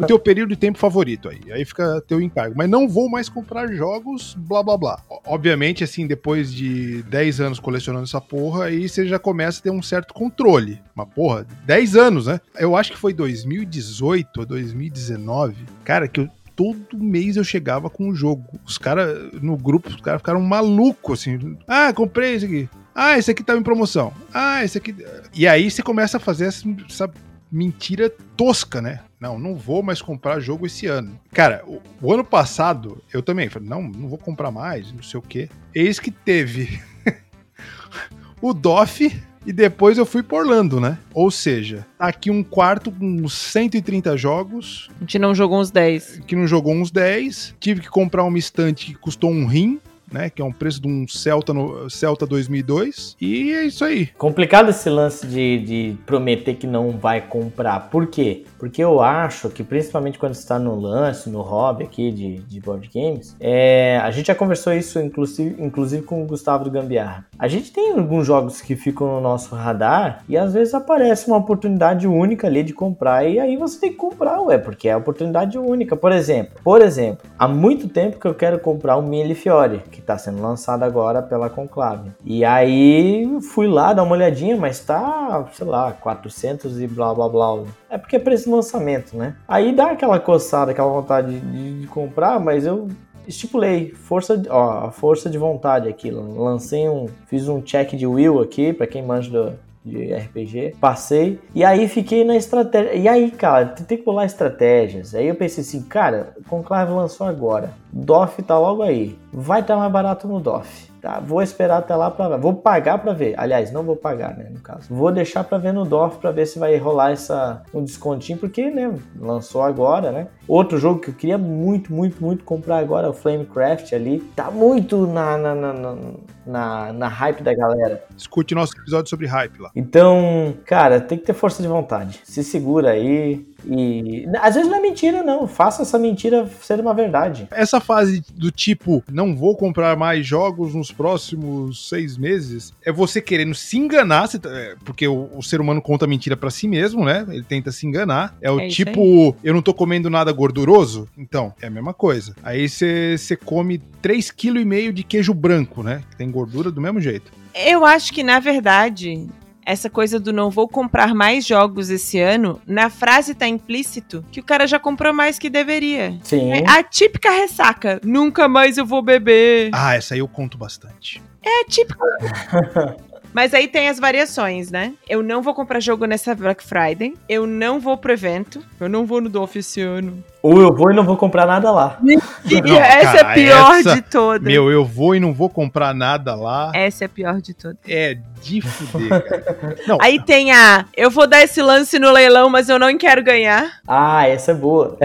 o teu período de tempo favorito aí. Aí fica teu encargo. Mas não vou mais comprar jogos, blá blá blá. Obviamente, assim, depois de 10 anos colecionando essa porra, aí você já começa a ter um certo controle. Mas, porra, 10 anos, né? Eu acho que foi 2018 ou 2019, cara, que eu todo mês eu chegava com um jogo. Os caras, no grupo, os caras ficaram malucos, assim. Ah, comprei esse aqui. Ah, esse aqui tava em promoção. Ah, esse aqui. E aí você começa a fazer essa, essa mentira tosca, né? Não, não vou mais comprar jogo esse ano. Cara, o, o ano passado, eu também falei, não, não vou comprar mais, não sei o quê. Eis que teve o DOF e depois eu fui por Orlando, né? Ou seja, tá aqui um quarto com uns 130 jogos, A gente não jogou uns 10. que não jogou uns 10. Tive que comprar uma estante que custou um rim, né? Que é um preço de um Celta, no, Celta 2002. E é isso aí. Complicado esse lance de, de prometer que não vai comprar. Por quê? Porque eu acho que, principalmente quando está no lance, no hobby aqui de, de board games, é, a gente já conversou isso inclusive, inclusive com o Gustavo do Gambiarra. A gente tem alguns jogos que ficam no nosso radar e às vezes aparece uma oportunidade única ali de comprar e aí você tem que comprar, ué, porque é oportunidade única. Por exemplo, por exemplo, há muito tempo que eu quero comprar o Mille Fiore, que está sendo lançado agora pela Conclave. E aí fui lá dar uma olhadinha, mas tá, sei lá, 400 e blá blá blá. É porque é preço de lançamento, né? Aí dá aquela coçada, aquela vontade de, de comprar, mas eu estipulei força, ó, força de vontade aqui. Lancei um, fiz um check de will aqui para quem manja do, de RPG, passei e aí fiquei na estratégia. E aí, cara, que pular estratégias. Aí eu pensei assim, cara, Conclave lançou agora, DOF tá logo aí, vai estar mais barato no DOF. Tá, vou esperar até lá pra ver. Vou pagar pra ver. Aliás, não vou pagar, né, no caso. Vou deixar pra ver no DOF pra ver se vai rolar essa um descontinho, porque, né, lançou agora, né? Outro jogo que eu queria muito, muito, muito comprar agora é o Flamecraft ali. Tá muito na, na, na, na, na, na hype da galera. Escute nosso episódio sobre hype lá. Então, cara, tem que ter força de vontade. Se segura aí. E. Às vezes não é mentira, não. Faça essa mentira ser uma verdade. Essa fase do tipo, não vou comprar mais jogos nos próximos seis meses, é você querendo se enganar, tá- é, porque o, o ser humano conta mentira pra si mesmo, né? Ele tenta se enganar. É o É tipo, eu não tô comendo nada gorduroso, então é a mesma coisa. Aí você você come 3,5 kg de queijo branco, né? Que tem gordura do mesmo jeito. Eu acho que, na verdade, essa coisa do não vou comprar mais jogos esse ano, na frase tá implícito que o cara já comprou mais que deveria. Sim. É a típica ressaca. Nunca mais eu vou beber. Ah, essa aí eu conto bastante. É típico. Mas aí tem as variações, né? Eu não vou comprar jogo nessa Black Friday. Eu não vou pro evento. Eu não vou no do esse ano. Ou eu vou e não vou comprar nada lá. Não, essa é a pior essa- de todas. Meu, eu vou e não vou comprar nada lá. Essa é a pior de todas. É de fuder, cara. Não, Aí tem a. Eu vou dar esse lance no leilão, mas eu não quero ganhar. Ah, essa é boa.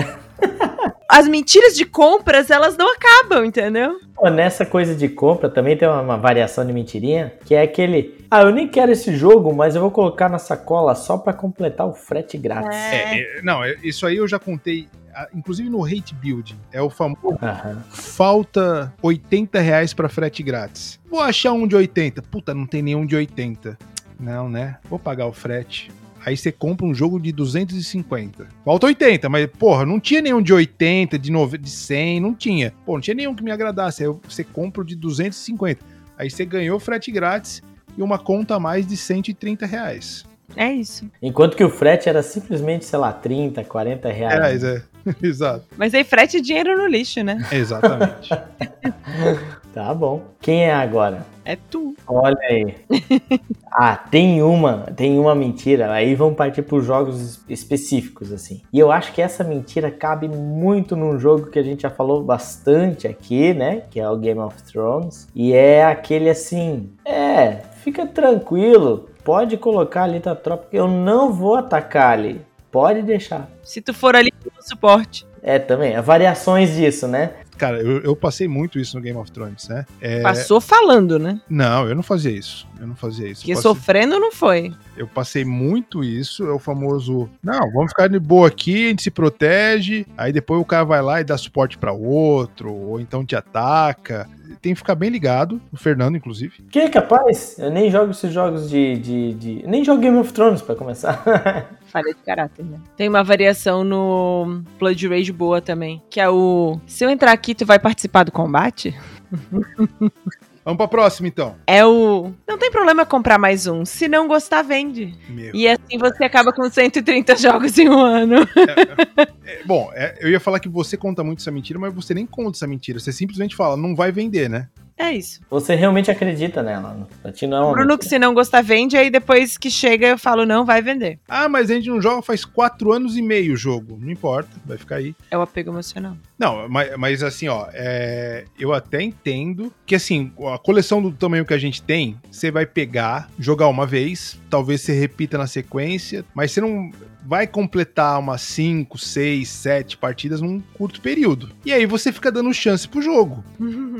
As mentiras de compras, elas não acabam, entendeu? Pô, Nessa coisa de compra também tem uma, uma variação de mentirinha, que é aquele. Ah, eu nem quero esse jogo, mas eu vou colocar na sacola só pra completar o frete grátis. É, é, não, é- isso aí eu já contei, ah, inclusive no Hate Build. É o famoso Aham. falta 80 reais pra frete grátis. Vou achar um de 80. Puta, não tem nenhum de 80. Não, né? Vou pagar o frete. Aí você compra um jogo de 250. Falta 80, mas, porra, não tinha nenhum de 80, de, 90, de 100, não tinha. Pô, não tinha nenhum que me agradasse. Aí você compra o de 250. Aí você ganhou frete grátis e uma conta a mais de 130 reais. É isso. Enquanto que o frete era simplesmente, sei lá, 30, 40 reais. Reais, é. Exato. Mas aí frete é dinheiro no lixo, né? Exatamente. Tá bom. Quem é agora? É tu. Olha aí. ah, tem uma, tem uma mentira. Aí vamos partir para jogos es- específicos assim. E eu acho que essa mentira cabe muito num jogo que a gente já falou bastante aqui, né? Que é o Game of Thrones. E é aquele assim, é, fica tranquilo. Pode colocar ali tua tropa, eu não vou atacar ali. Pode deixar. Se tu for ali suporte. É, também, variações disso, né? Cara, eu, eu passei muito isso no Game of Thrones, né? É, Passou falando, né? Não, eu não fazia isso. Eu não fazia isso. Porque passei- sofrendo não foi. Eu passei muito isso, é o famoso, não, vamos ficar de boa aqui, a gente se protege, aí depois o cara vai lá e dá suporte para outro, ou então te ataca. Tem que ficar bem ligado, o Fernando, inclusive. Que é capaz? Eu nem jogo esses jogos de. de, de... Nem jogo Game of Thrones pra começar. Falha de caráter, né? Tem uma variação no Blood Rage boa também, que é o. Se eu entrar aqui, tu vai participar do combate? Vamos pra próxima, então. É o. Não tem problema comprar mais um. Se não gostar, vende. Meu. E assim você acaba com 130 jogos em um ano. É, é, é, bom, é, eu ia falar que você conta muito essa mentira, mas você nem conta essa mentira. Você simplesmente fala, não vai vender, né? É isso. Você realmente acredita nela. Não é Bruno, que se não gostar, vende, aí depois que chega eu falo, não, vai vender. Ah, mas a gente não joga faz quatro anos e meio o jogo. Não importa, vai ficar aí. É o apego emocional. Não, mas, mas assim, ó, é, eu até entendo que assim, a coleção do tamanho que a gente tem, você vai pegar, jogar uma vez, talvez você repita na sequência, mas você não vai completar umas 5, 6, 7 partidas num curto período. E aí você fica dando chance pro jogo.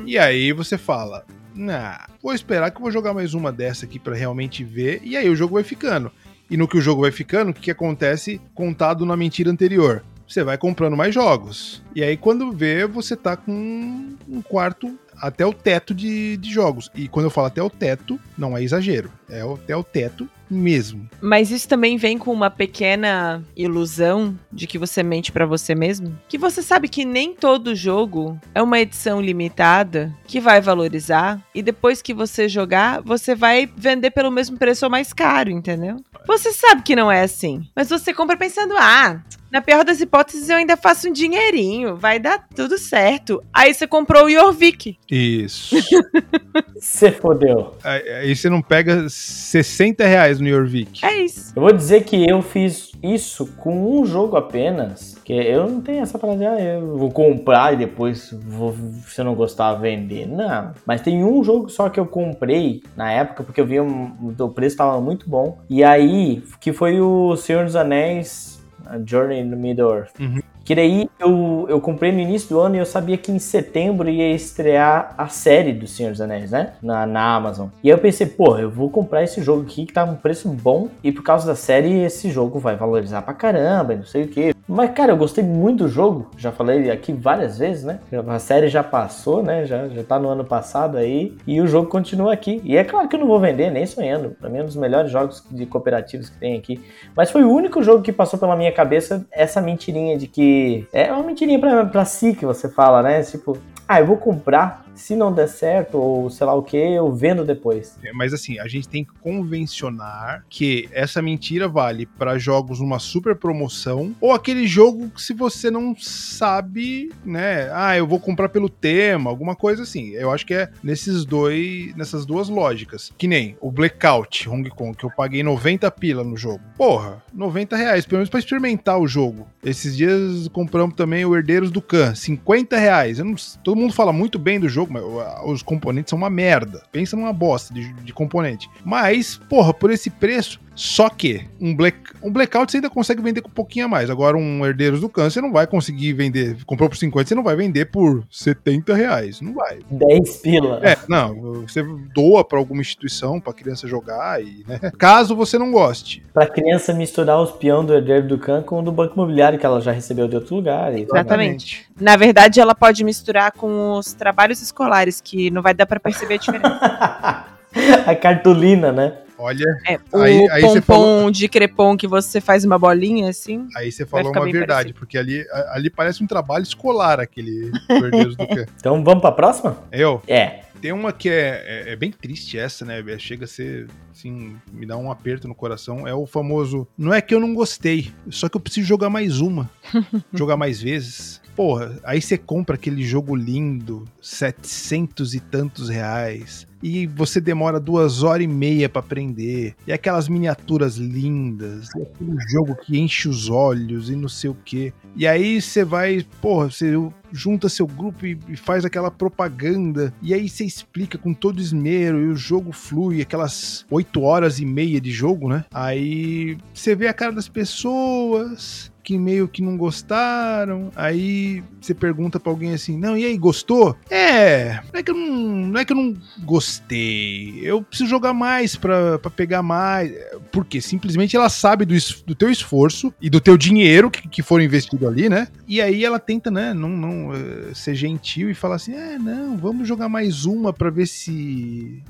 e aí você fala, nah, vou esperar que eu vou jogar mais uma dessa aqui para realmente ver, e aí o jogo vai ficando. E no que o jogo vai ficando, o que, que acontece contado na mentira anterior? Você vai comprando mais jogos. E aí, quando vê, você tá com um quarto até o teto de, de jogos. E quando eu falo até o teto, não é exagero. É até o teto mesmo. Mas isso também vem com uma pequena ilusão de que você mente para você mesmo, que você sabe que nem todo jogo é uma edição limitada que vai valorizar e depois que você jogar, você vai vender pelo mesmo preço ou mais caro, entendeu? Você sabe que não é assim, mas você compra pensando: "Ah, na pior das hipóteses, eu ainda faço um dinheirinho. Vai dar tudo certo. Aí você comprou o Yorvik. Isso. Você fodeu. Aí você não pega 60 reais no Yorvik. É isso. Eu vou dizer que eu fiz isso com um jogo apenas. Que eu não tenho essa de, ah, eu vou comprar e depois, vou, se eu não gostar, vender. Não. Mas tem um jogo só que eu comprei na época, porque eu vi um, o preço estava muito bom. E aí, que foi o Senhor dos Anéis a Journey in the Middle-earth. Uhum. Que daí eu, eu comprei no início do ano e eu sabia que em setembro ia estrear a série do Senhor dos Anéis, né? Na, na Amazon. E aí eu pensei, pô, eu vou comprar esse jogo aqui que tá um preço bom e por causa da série esse jogo vai valorizar pra caramba não sei o que. Mas, cara, eu gostei muito do jogo. Já falei aqui várias vezes, né? A série já passou, né? Já, já tá no ano passado aí. E o jogo continua aqui. E é claro que eu não vou vender, nem sonhando. Pra mim é um dos melhores jogos de cooperativos que tem aqui. Mas foi o único jogo que passou pela minha cabeça essa mentirinha de que. É uma mentirinha pra, pra si que você fala, né? Tipo, ah, eu vou comprar se não der certo, ou sei lá o que, eu vendo depois. É, mas assim, a gente tem que convencionar que essa mentira vale para jogos numa super promoção, ou aquele jogo que se você não sabe, né? Ah, eu vou comprar pelo tema, alguma coisa assim. Eu acho que é nesses dois, nessas duas lógicas. Que nem o Blackout Hong Kong, que eu paguei 90 pila no jogo. Porra, 90 reais, pelo menos pra experimentar o jogo. Esses dias compramos também o Herdeiros do Khan, 50 reais. Não, todo mundo fala muito bem do jogo os componentes são uma merda. Pensa numa bosta de, de componente. Mas, porra, por esse preço, só que um, black, um blackout você ainda consegue vender com um pouquinho a mais. Agora, um Herdeiros do Câncer não vai conseguir vender. Comprou por 50, você não vai vender por 70 reais. Não vai. 10 pila. É, não. Você doa para alguma instituição para criança jogar e, né? Caso você não goste. Para criança misturar os peão do Herdeiro do Câncer com o do Banco Imobiliário que ela já recebeu de outro lugar. Exatamente. Na verdade, ela pode misturar com os trabalhos escolares, que não vai dar para perceber a diferença. a cartolina, né? Olha, é, o aí, aí pompom falou... de crepom que você faz uma bolinha assim. Aí você falou uma verdade, parecido. porque ali, ali parece um trabalho escolar aquele Herdeiros do Cã. Então vamos pra próxima? Eu? É. Tem uma que é, é, é, bem triste essa, né? Chega a ser, assim, me dá um aperto no coração. É o famoso, não é que eu não gostei, só que eu preciso jogar mais uma. jogar mais vezes. Porra, aí você compra aquele jogo lindo, setecentos e tantos reais e você demora duas horas e meia para aprender. E aquelas miniaturas lindas, e aquele jogo que enche os olhos e não sei o que. E aí você vai, porra, você junta seu grupo e, faz aquela propaganda. E aí você explica com todo esmero e o jogo flui, aquelas oito horas e meia de jogo, né? Aí você vê a cara das pessoas que meio que não gostaram. Aí você pergunta pra alguém assim: Não, e aí, gostou? É, não é que eu não, não, é que eu não gostei. Eu preciso jogar mais pra pegar mais. Porque simplesmente ela sabe do, do teu esforço e do teu dinheiro que, que foram investido ali, né? E aí ela tenta, né, não, não uh, ser gentil e falar assim: É, não, vamos jogar mais uma pra ver se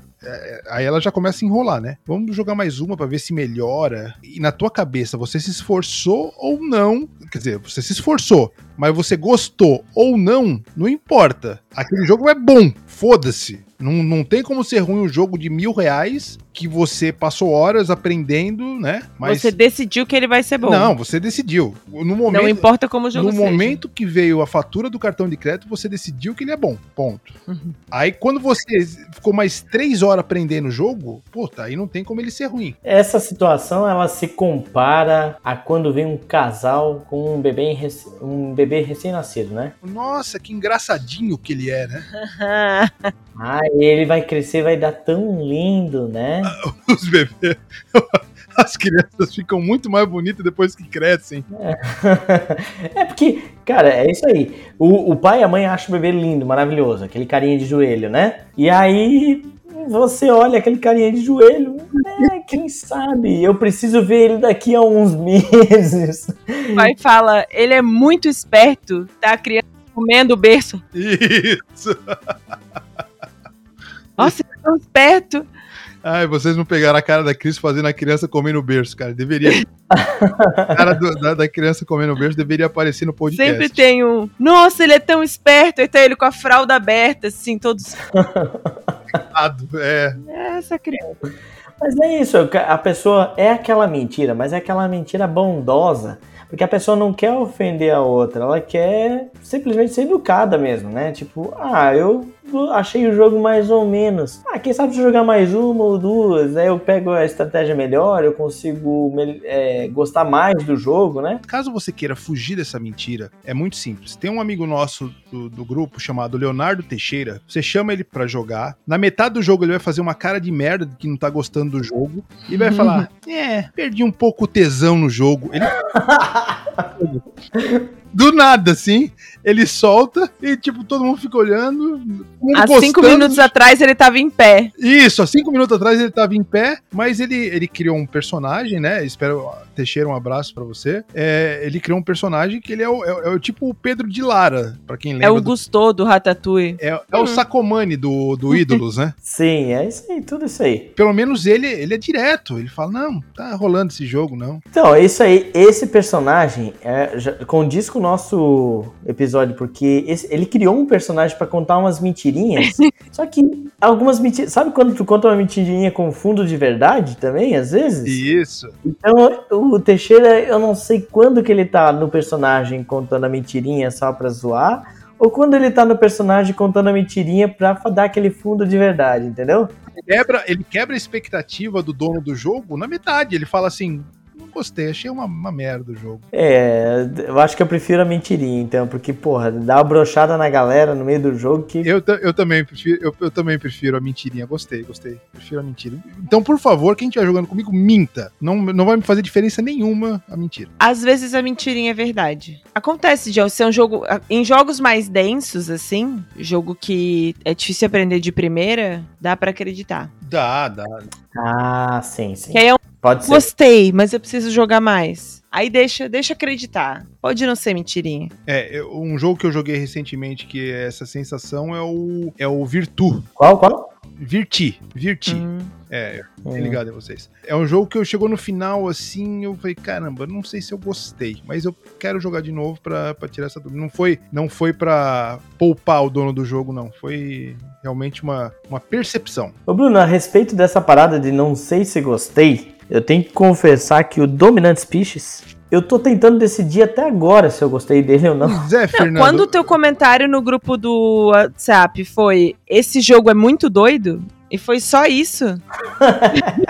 aí ela já começa a enrolar, né? Vamos jogar mais uma para ver se melhora. E na tua cabeça, você se esforçou ou não? Quer dizer, você se esforçou, mas você gostou ou não, não importa. Aquele jogo é bom, foda-se. Não, não tem como ser ruim um jogo de mil reais que você passou horas aprendendo, né? Mas você decidiu que ele vai ser bom. Não, você decidiu. No momento, não importa como o jogo No seja. momento que veio a fatura do cartão de crédito, você decidiu que ele é bom. Ponto. Uhum. Aí quando você ficou mais três horas aprendendo o jogo, puta, aí não tem como ele ser ruim. Essa situação ela se compara a quando vem um casal com um bebê, um bebê recém-nascido, né? Nossa, que engraçadinho que ele é, né? ah, ele vai crescer, vai dar tão lindo, né? Os bebês. As crianças ficam muito mais bonitas depois que crescem. É, é porque, cara, é isso aí. O, o pai e a mãe acham o bebê lindo, maravilhoso, aquele carinha de joelho, né? E aí você olha aquele carinha de joelho, é, quem sabe? Eu preciso ver ele daqui a uns meses. O pai fala, ele é muito esperto, tá a criança comendo o berço. Isso. Nossa, ele é tão esperto. Ai, vocês não pegaram a cara da Cris fazendo a criança comendo o berço, cara. Deveria. a cara do, da, da, criança comendo o berço deveria aparecer no podcast. Sempre tem um. Nossa, ele é tão esperto. E tá ele com a fralda aberta, assim, todos. é. é. Essa criança. Mas é isso, a pessoa é aquela mentira, mas é aquela mentira bondosa porque a pessoa não quer ofender a outra, ela quer simplesmente ser educada mesmo, né? Tipo, ah, eu achei o jogo mais ou menos. Ah, quem sabe se jogar mais uma ou duas, aí eu pego a estratégia melhor, eu consigo é, gostar mais do jogo, né? Caso você queira fugir dessa mentira, é muito simples. Tem um amigo nosso do, do grupo chamado Leonardo Teixeira. Você chama ele para jogar. Na metade do jogo ele vai fazer uma cara de merda que não tá gostando do jogo e vai falar: É, perdi um pouco o tesão no jogo. Ele. do nada, assim, ele solta e, tipo, todo mundo fica olhando. Há cinco minutos atrás ele tava em pé. Isso, há cinco minutos atrás ele tava em pé, mas ele, ele criou um personagem, né? Espero, Teixeira, um abraço para você. É, ele criou um personagem que ele é o, é, é o tipo o Pedro de Lara, para quem lembra. É o Gusto do Ratatouille. É, é hum. o Sacomani do, do Ídolos, né? Sim, é isso aí, tudo isso aí. Pelo menos ele, ele é direto, ele fala, não, tá rolando esse jogo, não. Então, é isso aí, esse personagem é, já, condiz com o nosso episódio, porque esse, ele criou um personagem para contar umas mentirinhas, só que algumas mentiras. Sabe quando tu conta uma mentirinha com fundo de verdade também, às vezes? Isso. Então, o Teixeira, eu não sei quando que ele tá no personagem contando a mentirinha só pra zoar, ou quando ele tá no personagem contando a mentirinha pra dar aquele fundo de verdade, entendeu? Ele quebra, ele quebra a expectativa do dono do jogo na metade. Ele fala assim: gostei, achei uma, uma merda o jogo. É, eu acho que eu prefiro a mentirinha, então, porque, porra, dá uma brochada na galera no meio do jogo que. Eu, eu também prefiro, eu, eu também prefiro a mentirinha, gostei, gostei. Prefiro a mentira. Então, por favor, quem estiver jogando comigo, minta. Não, não vai me fazer diferença nenhuma a mentira. Às vezes a mentirinha é verdade. Acontece de ser um jogo. Em jogos mais densos, assim, jogo que é difícil aprender de primeira, dá para acreditar. Dá, dá. Ah, sim, sim. Que aí é um Pode ser. Gostei, mas eu preciso jogar mais. Aí deixa, deixa acreditar. Pode não ser mentirinha. É, um jogo que eu joguei recentemente que é essa sensação é o é o Virtu. Qual, qual? Virti, Virti. Hum. É, hum. ligado a vocês. É um jogo que eu chegou no final assim, eu falei, caramba, não sei se eu gostei, mas eu quero jogar de novo pra, pra tirar essa dúvida. Não foi, não foi pra poupar o dono do jogo, não. Foi realmente uma, uma percepção. Ô Bruno, a respeito dessa parada de não sei se gostei, eu tenho que confessar que o Dominant Species, eu tô tentando decidir até agora se eu gostei dele ou não. Zé, Fernando... Quando o teu comentário no grupo do WhatsApp foi esse jogo é muito doido, e foi só isso.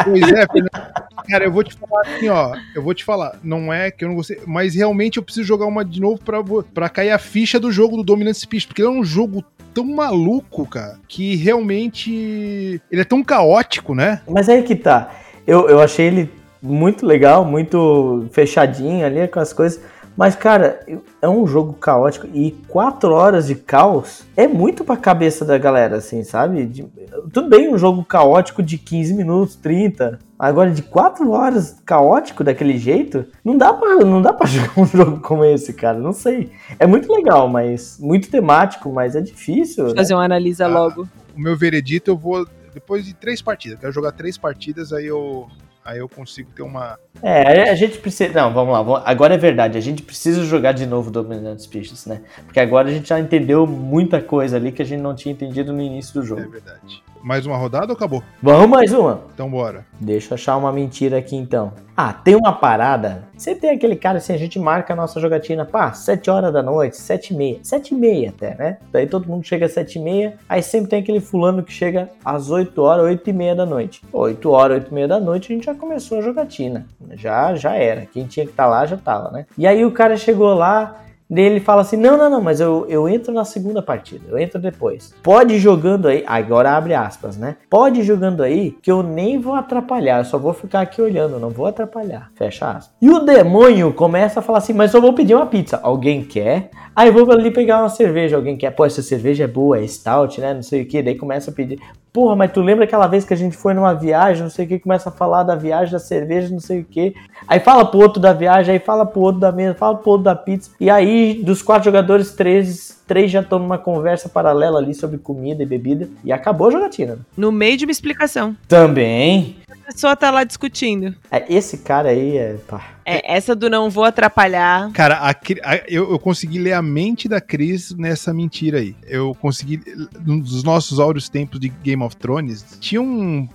pois é, Fernando. Cara, eu vou te falar assim, ó. Eu vou te falar. Não é que eu não gostei. Mas realmente eu preciso jogar uma de novo pra, pra cair a ficha do jogo do Dominant Species. Porque ele é um jogo tão maluco, cara. Que realmente. Ele é tão caótico, né? Mas aí que tá. Eu, eu achei ele muito legal, muito fechadinho ali com as coisas. Mas, cara, é um jogo caótico e quatro horas de caos é muito pra cabeça da galera, assim, sabe? De, tudo bem um jogo caótico de 15 minutos, 30. Agora, de 4 horas caótico daquele jeito, não dá pra, não dá pra jogar um jogo como esse, cara. Não sei. É muito legal, mas muito temático, mas é difícil. Né? Fazer né? um analisa ah, logo. O meu veredito, eu vou. Depois de três partidas, quero jogar três partidas, aí eu Aí eu consigo ter uma. É, a gente precisa. Não, vamos lá. Agora é verdade. A gente precisa jogar de novo Dominant Species, né? Porque agora a gente já entendeu muita coisa ali que a gente não tinha entendido no início do jogo. É verdade. Mais uma rodada ou acabou? Vamos mais uma. Então bora. Deixa eu achar uma mentira aqui então. Ah, tem uma parada. Você tem aquele cara assim, a gente marca a nossa jogatina, pá, 7 horas da noite, 7 e meia. 7 e meia até, né? Daí todo mundo chega às 7 e meia, aí sempre tem aquele fulano que chega às 8 horas, 8 e meia da noite. 8 horas, 8 e meia da noite a gente já começou a jogatina. Já, já era. Quem tinha que estar tá lá já tava, né? E aí o cara chegou lá, Daí ele fala assim: não, não, não, mas eu, eu entro na segunda partida, eu entro depois. Pode ir jogando aí, agora abre aspas, né? Pode ir jogando aí que eu nem vou atrapalhar, eu só vou ficar aqui olhando, não vou atrapalhar. Fecha aspas. E o demônio começa a falar assim: mas eu vou pedir uma pizza. Alguém quer? Aí eu vou ali pegar uma cerveja, alguém quer? Pô, essa cerveja é boa, é stout, né? Não sei o que. Daí começa a pedir. Porra, mas tu lembra aquela vez que a gente foi numa viagem, não sei o que, começa a falar da viagem, da cerveja, não sei o que. Aí fala pro outro da viagem, aí fala pro outro da mesa, fala pro outro da pizza. E aí, dos quatro jogadores, três, três já estão numa conversa paralela ali sobre comida e bebida. E acabou a jogatina. No meio de uma explicação. Também. A pessoa tá lá discutindo. É, esse cara aí é. Pá. É, essa do não vou atrapalhar. Cara, a, a, eu, eu, consegui ler a mente da Cris nessa mentira aí. Eu consegui. Nos nossos áureos tempos de Game of Thrones, tinha um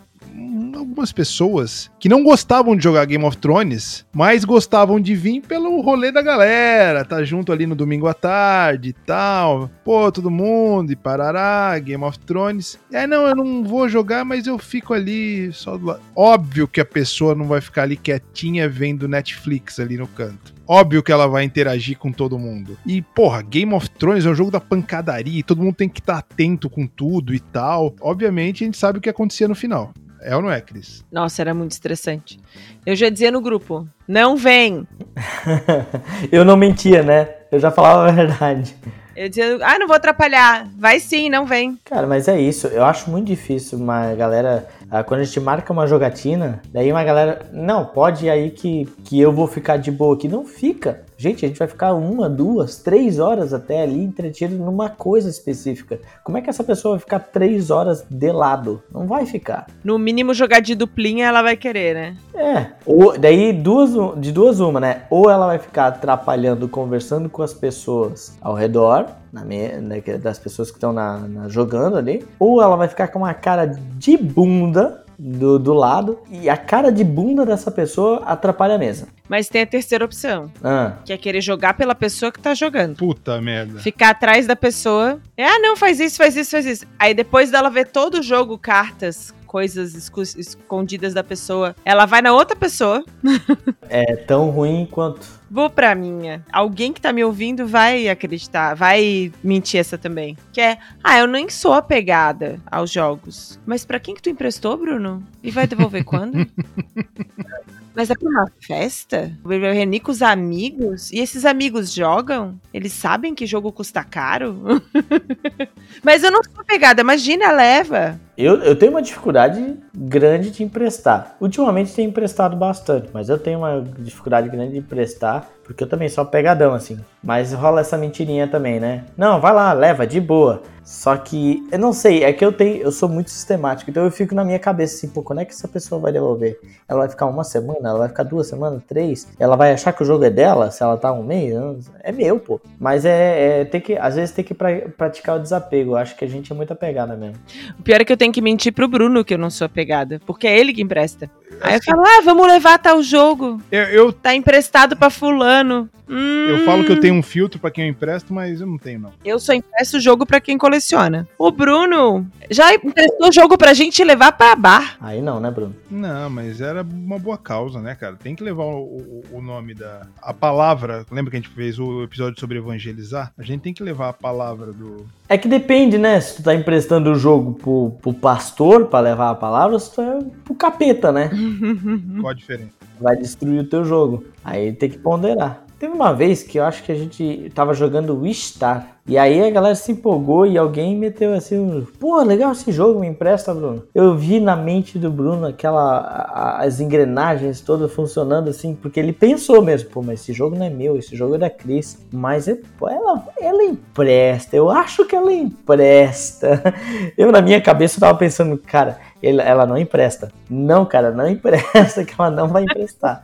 algumas pessoas que não gostavam de jogar Game of Thrones, mas gostavam de vir pelo rolê da galera, tá junto ali no domingo à tarde e tal. Pô, todo mundo e parará, Game of Thrones. E aí, não, eu não vou jogar, mas eu fico ali só do lado. Óbvio que a pessoa não vai ficar ali quietinha vendo Netflix ali no canto. Óbvio que ela vai interagir com todo mundo. E, porra, Game of Thrones é um jogo da pancadaria, todo mundo tem que estar tá atento com tudo e tal. Obviamente, a gente sabe o que acontecia no final. É ou não é, Cris? Nossa, era muito estressante. Eu já dizia no grupo: não vem. eu não mentia, né? Eu já falava a verdade. Eu dizia, ah, não vou atrapalhar. Vai sim, não vem. Cara, mas é isso. Eu acho muito difícil uma galera. Quando a gente marca uma jogatina, daí uma galera. Não, pode ir aí que, que eu vou ficar de boa aqui. Não fica. Gente, a gente vai ficar uma, duas, três horas até ali entretido numa coisa específica. Como é que essa pessoa vai ficar três horas de lado? Não vai ficar. No mínimo, jogar de duplinha ela vai querer, né? É. Ou, daí, duas, de duas uma, né? Ou ela vai ficar atrapalhando, conversando com as pessoas ao redor, na minha, né, das pessoas que estão na, na, jogando ali, ou ela vai ficar com uma cara de bunda do, do lado e a cara de bunda dessa pessoa atrapalha a mesa. Mas tem a terceira opção. Ah. Que é querer jogar pela pessoa que tá jogando. Puta merda. Ficar atrás da pessoa. É, ah, não, faz isso, faz isso, faz isso. Aí depois dela ver todo o jogo, cartas, coisas escondidas da pessoa, ela vai na outra pessoa. é tão ruim quanto. Vou pra minha. Alguém que tá me ouvindo vai acreditar, vai mentir essa também. Que é, ah, eu nem sou apegada aos jogos. Mas para quem que tu emprestou, Bruno? E vai devolver quando? Mas é pra uma festa? Vai reunir com os amigos? E esses amigos jogam? Eles sabem que jogo custa caro? Mas eu não sou pegada, imagina, leva. Eu, eu tenho uma dificuldade grande de emprestar. Ultimamente tenho emprestado bastante, mas eu tenho uma dificuldade grande de emprestar Bye. Porque eu também sou pegadão, assim. Mas rola essa mentirinha também, né? Não, vai lá, leva, de boa. Só que, eu não sei, é que eu tenho, eu sou muito sistemático, então eu fico na minha cabeça assim, pô, quando é que essa pessoa vai devolver? Ela vai ficar uma semana, ela vai ficar duas semanas, três? Ela vai achar que o jogo é dela, se ela tá um mês? É meu, pô. Mas é, é tem que, às vezes tem que pra, praticar o desapego, eu acho que a gente é muito apegada mesmo. O pior é que eu tenho que mentir pro Bruno que eu não sou apegada, porque é ele que empresta. Aí eu falo, ah, vamos levar tal jogo. Eu, eu... Tá emprestado pra fulano. Hum... Eu falo que eu tenho um filtro para quem eu empresto, mas eu não tenho, não. Eu só empresto o jogo para quem coleciona. O Bruno já emprestou o jogo pra gente levar pra bar. Aí não, né, Bruno? Não, mas era uma boa causa, né, cara? Tem que levar o, o, o nome da. A palavra. Lembra que a gente fez o episódio sobre evangelizar? A gente tem que levar a palavra do. É que depende, né? Se tu tá emprestando o jogo pro, pro pastor para levar a palavra, se tu é pro capeta, né? Qual a diferença? Vai destruir o teu jogo. Aí tem que ponderar. Teve uma vez que eu acho que a gente tava jogando Wistar. E aí a galera se empolgou e alguém meteu assim, pô, legal esse jogo, me empresta, Bruno. Eu vi na mente do Bruno aquela as engrenagens todas funcionando assim, porque ele pensou mesmo, pô, mas esse jogo não é meu, esse jogo é da Cris. Mas é, pô, ela, ela empresta, eu acho que ela empresta. Eu na minha cabeça tava pensando, cara, ela não empresta. Não, cara, não empresta, que ela não vai emprestar.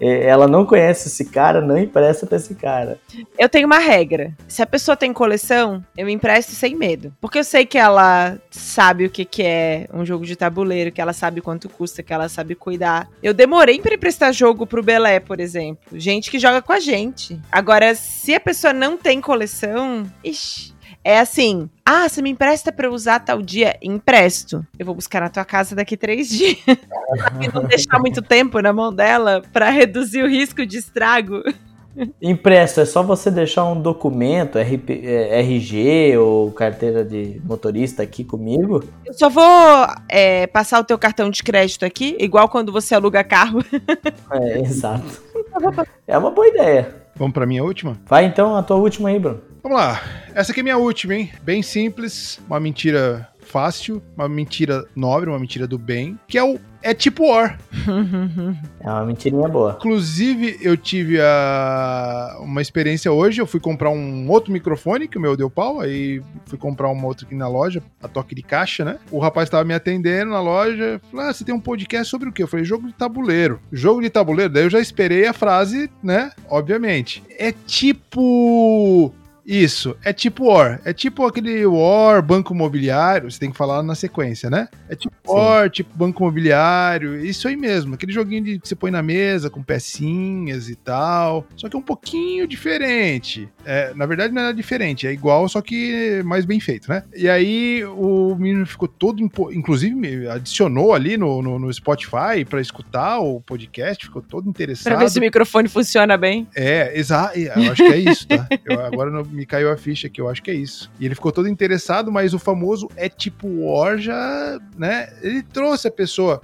Ela não conhece esse cara, não empresta pra esse cara. Eu tenho uma regra. Se a pessoa tem coleção, eu empresto sem medo. Porque eu sei que ela sabe o que, que é um jogo de tabuleiro, que ela sabe quanto custa, que ela sabe cuidar. Eu demorei para emprestar jogo pro Belé, por exemplo. Gente que joga com a gente. Agora, se a pessoa não tem coleção, ixi, é assim, ah, você me empresta para usar tal dia? Empresto. Eu vou buscar na tua casa daqui três dias. pra não deixar muito tempo na mão dela para reduzir o risco de estrago. Empresto, é só você deixar um documento, RP, RG é, ou carteira de motorista aqui comigo. Eu só vou é, passar o teu cartão de crédito aqui, igual quando você aluga carro. É, exato. É uma boa ideia. Vamos para minha última? Vai então, a tua última aí, Bruno. Vamos lá. Essa aqui é minha última, hein? Bem simples, uma mentira fácil, uma mentira nobre, uma mentira do bem, que é o é tipo War. é uma mentirinha boa. Inclusive, eu tive a, uma experiência hoje. Eu fui comprar um outro microfone, que o meu deu pau. Aí fui comprar uma outra aqui na loja, a toque de caixa, né? O rapaz estava me atendendo na loja. Falou: Ah, você tem um podcast sobre o quê? Eu falei: jogo de tabuleiro. Jogo de tabuleiro? Daí eu já esperei a frase, né? Obviamente. É tipo isso, é tipo War. É tipo aquele War, banco imobiliário. Você tem que falar na sequência, né? É tipo Sim. War, tipo banco imobiliário. Isso aí mesmo. Aquele joguinho de, que você põe na mesa com pecinhas e tal. Só que é um pouquinho diferente. É, na verdade, não é diferente. É igual, só que mais bem feito, né? E aí o menino ficou todo. Inclusive, me adicionou ali no, no, no Spotify para escutar o podcast. Ficou todo interessado. Pra ver se o microfone funciona bem. É, exato. Eu acho que é isso, tá? Eu, agora não me caiu a ficha que eu acho que é isso. E ele ficou todo interessado, mas o famoso é tipo War já, né? Ele trouxe a pessoa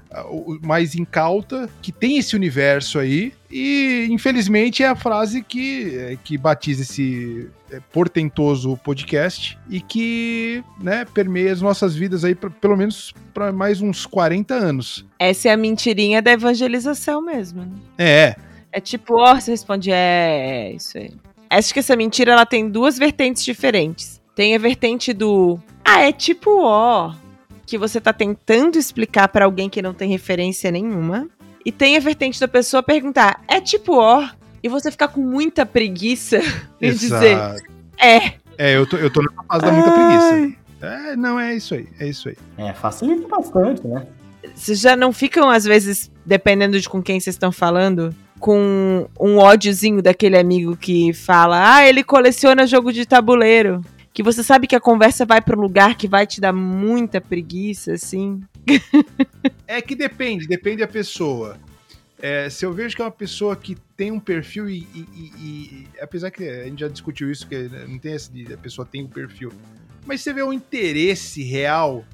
mais incauta, que tem esse universo aí, e infelizmente é a frase que, que batiza esse é, portentoso podcast e que né, permeia as nossas vidas aí pra, pelo menos para mais uns 40 anos. Essa é a mentirinha da evangelização mesmo. Né? É. É tipo, ó, você responde, é, é isso aí. Acho que essa mentira ela tem duas vertentes diferentes. Tem a vertente do ah, é tipo ó, que você tá tentando explicar para alguém que não tem referência nenhuma. E tem a vertente da pessoa perguntar, é tipo ó, e você ficar com muita preguiça e dizer, é. É, eu tô, eu tô na fase da muita preguiça. É, não, é isso aí, é isso aí. É, facilita bastante, né? Vocês já não ficam, às vezes, dependendo de com quem vocês estão falando, com um ódiozinho daquele amigo que fala: Ah, ele coleciona jogo de tabuleiro. Que você sabe que a conversa vai para um lugar que vai te dar muita preguiça, assim. é que depende, depende da pessoa. É, se eu vejo que é uma pessoa que tem um perfil e, e, e, e, apesar que a gente já discutiu isso, que não tem essa de a pessoa tem um perfil, mas você vê o interesse real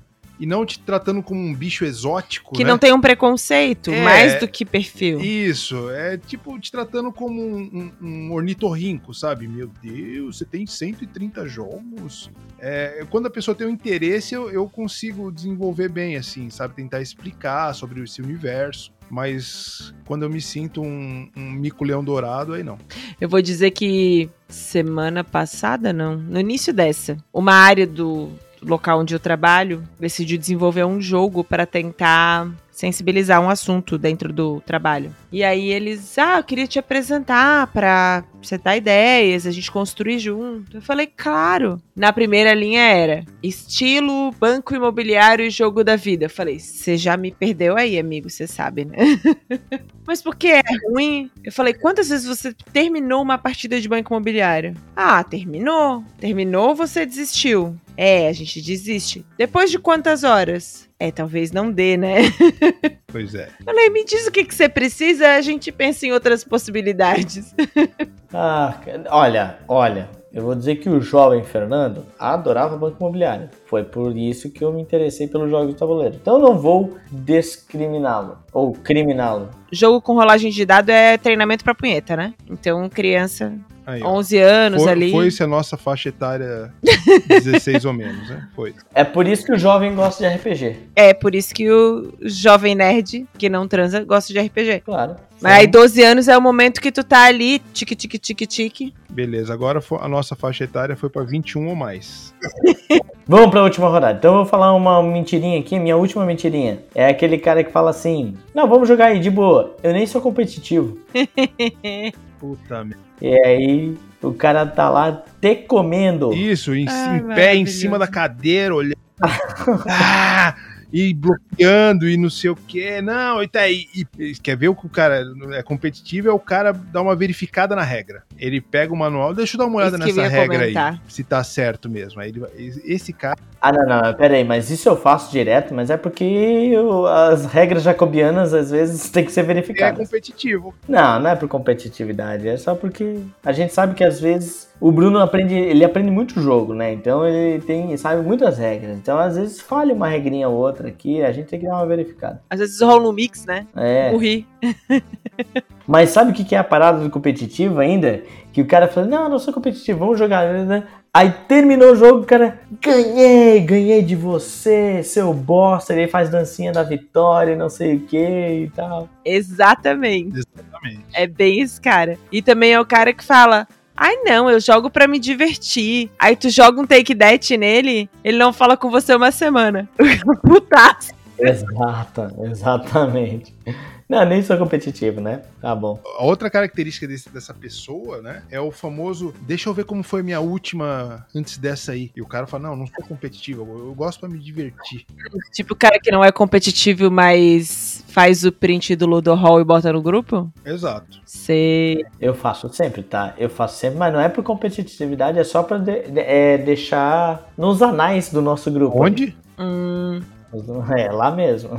e não te tratando como um bicho exótico. Que né? não tem um preconceito, é, mais do que perfil. Isso, é tipo te tratando como um, um, um ornitorrinco, sabe? Meu Deus, você tem 130 jogos. É, quando a pessoa tem um interesse, eu, eu consigo desenvolver bem, assim, sabe? Tentar explicar sobre esse universo mas quando eu me sinto um, um mico-leão dourado, aí não. Eu vou dizer que semana passada, não, no início dessa, uma área do local onde eu trabalho decidiu desenvolver um jogo para tentar sensibilizar um assunto dentro do trabalho. E aí eles, ah, eu queria te apresentar para você dar ideias, a gente construir junto. Eu falei, claro. Na primeira linha era estilo, banco imobiliário e jogo da vida. Eu falei, você já me perdeu aí, amigo, você sabe, né? Mas por que é ruim? Eu falei, quantas vezes você terminou uma partida de banco imobiliário? Ah, terminou. Terminou, você desistiu. É, a gente desiste. Depois de quantas horas? É, talvez não dê, né? Pois é. Falei, me diz o que, que você precisa, a gente pensa em outras possibilidades. ah, olha, olha, eu vou dizer que o jovem Fernando adorava banco imobiliário. Foi por isso que eu me interessei pelos jogos de tabuleiro. Então eu não vou discriminá-lo ou criminá-lo. Jogo com rolagem de dado é treinamento pra punheta, né? Então, criança, Aí, ó. 11 anos Foi, ali. foi se a nossa faixa etária 16 ou menos, né? Foi. É por isso que o jovem gosta de RPG. É, por isso que o jovem nerd que não transa gosta de RPG. Claro. Mas aí 12 anos é o momento que tu tá ali, tique, tique, tique, tique. Beleza, agora a nossa faixa etária foi pra 21 ou mais. Vamos pra última rodada. Então eu vou falar uma mentirinha aqui, minha última mentirinha. É aquele cara que fala assim: Não, vamos jogar aí de boa. Eu nem sou competitivo. Puta merda. E aí o cara tá lá te comendo. Isso, em, Ai, em pé, em cima da cadeira, olhando. Ah, e bloqueando e não sei o que. Não, e tá aí. E, e quer ver o que o cara é competitivo? É o cara dar uma verificada na regra. Ele pega o manual, deixa eu dar uma olhada Isso nessa regra comentar. aí. Se tá certo mesmo. Aí ele vai- esse cara. Ah, não, não, pera aí, mas isso eu faço direto, mas é porque eu- as regras jacobianas às vezes tem que ser É verificadas. competitivo. Não, não é por competitividade, é só porque a gente sabe que às vezes o Bruno aprende, ele aprende muito jogo, né? Então ele tem, sabe muitas regras. Então às vezes falha uma regrinha ou outra aqui, a gente tem que dar uma verificada. Às vezes rola um mix, né? É. Morri. Mas sabe o que que é a parada do competitivo ainda? Que o cara fala, não, eu não sou competitivo, vamos jogar, né? Aí terminou o jogo, o cara, ganhei, ganhei de você, seu bosta, ele faz dancinha da vitória, não sei o que e tal. Exatamente. Exatamente. É bem esse cara. E também é o cara que fala. Ai não, eu jogo pra me divertir. Aí tu joga um take that nele, ele não fala com você uma semana. Putaço. Exata, exatamente. Não, nem sou competitivo, né? Tá bom. A outra característica desse- dessa pessoa, né, é o famoso, deixa eu ver como foi minha última antes dessa aí. E o cara fala, não, não sou competitivo, eu, eu gosto pra me divertir. Tipo o cara que não é competitivo, mas faz o print do Ludo Hall e bota no grupo? Exato. Sei. Eu faço sempre, tá? Eu faço sempre, mas não é por competitividade, é só pra de- de- é, deixar nos anais do nosso grupo. Onde? É, lá mesmo.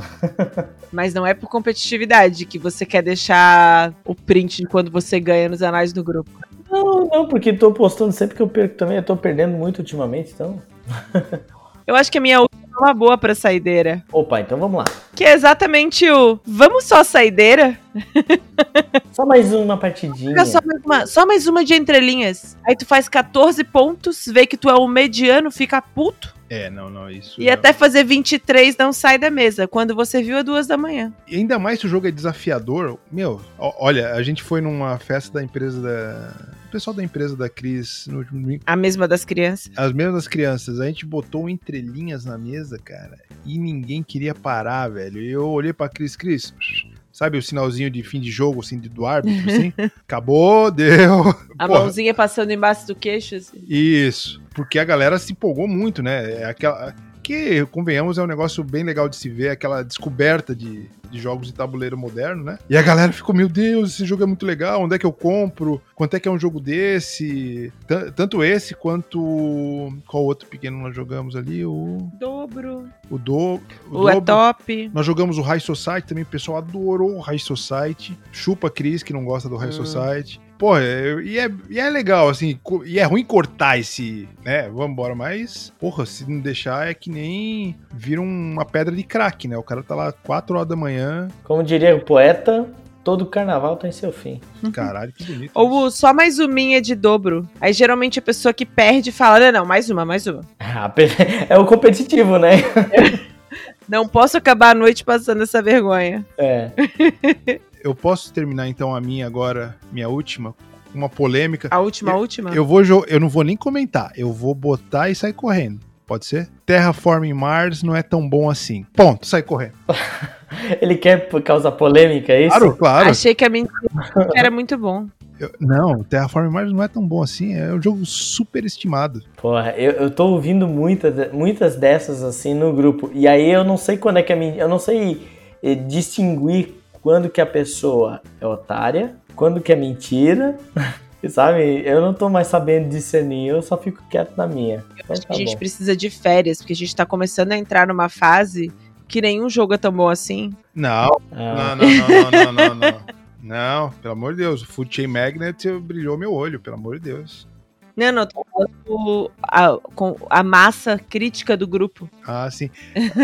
mas não é por competitividade que você quer deixar o print de quando você ganha nos anais do grupo. Não, não, porque tô postando sempre que eu perco também. Eu tô perdendo muito ultimamente, então. Eu acho que a minha última é uma boa pra saideira. Opa, então vamos lá. Que é exatamente o vamos só saideira? Só mais uma partidinha. Só mais uma, só mais uma de entrelinhas. Aí tu faz 14 pontos, vê que tu é o mediano, fica puto. É, não, não, isso. E não. até fazer 23 não sai da mesa. Quando você viu é duas da manhã. E ainda mais se o jogo é desafiador. Meu, olha, a gente foi numa festa da empresa da. O pessoal da empresa da Cris, no último domingo, A mesma das crianças. as mesmas crianças, a gente botou entrelinhas na mesa, cara, e ninguém queria parar, velho. E eu olhei pra Cris, Cris, sabe o sinalzinho de fim de jogo, assim, de- do árbitro, assim? Acabou, deu. A Porra. mãozinha passando embaixo do queixo. assim. Isso, porque a galera se empolgou muito, né? É aquela que, convenhamos, é um negócio bem legal de se ver, aquela descoberta de, de jogos de tabuleiro moderno, né? E a galera ficou, meu Deus, esse jogo é muito legal, onde é que eu compro? Quanto é que é um jogo desse? Tan- Tanto esse quanto. Qual outro pequeno nós jogamos ali? O. Dobro. O Do. O é Dobro. top. Nós jogamos o High Society também, o pessoal adorou o High Society. Chupa Cris, que não gosta do High Hum. Society. Pô, é- e, é, e é legal, assim, e é ruim cortar esse, né, vambora, mas, porra, se não deixar é que nem vira uma pedra de crack, né? O cara tá lá 4 horas da manhã, Como diria o poeta, todo carnaval tem seu fim. caralho, que bonito. Ou só mais uminha de dobro. Aí geralmente a pessoa que perde fala: não, não, mais uma, mais uma. Ah, É o competitivo, né? Não posso acabar a noite passando essa vergonha. É. Eu posso terminar então a minha agora, minha última, com uma polêmica. A última, a última? Eu vou eu não vou nem comentar, eu vou botar e sair correndo. Pode ser? Terraforming Mars não é tão bom assim. Ponto, sai correndo. Ele quer causar polêmica, é isso? Claro, claro. Achei que a mentira era muito bom. Eu- não, Terraforming Mars não é tão bom assim. É um jogo super estimado. Porra, eu, eu tô ouvindo muitas, muitas dessas assim no grupo. E aí eu não sei quando é que a mentira. Eu não sei eh, distinguir quando que a pessoa é otária, quando que é mentira. Sabe? Eu não tô mais sabendo discernir, eu só fico quieto na minha. Então tá a gente bom. precisa de férias, porque a gente tá começando a entrar numa fase que nenhum jogo é tão bom assim. Não, Ah, não, não, não, não, não, não, não. Não, pelo amor de Deus. O Food Chain Magnet brilhou meu olho, pelo amor de Deus. Não, não, tô falando a, com a massa crítica do grupo. Ah, sim.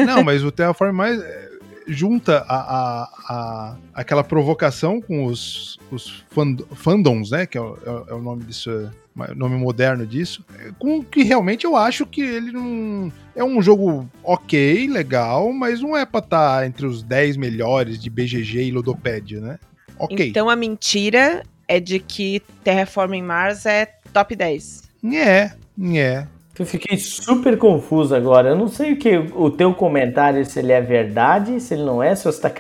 Não, mas o Terraform mais é, junta a, a, a, aquela provocação com os, os fand, fandoms, né? Que é o, é o nome disso, é, nome moderno disso, com que realmente eu acho que ele não. É um jogo ok, legal, mas não é pra estar tá entre os 10 melhores de BGG e Ludopédia, né? Ok. Então a mentira é de que Terraforming Mars é top 10. É, é. Eu fiquei super confuso agora. Eu não sei o que o teu comentário, se ele é verdade, se ele não é, se você está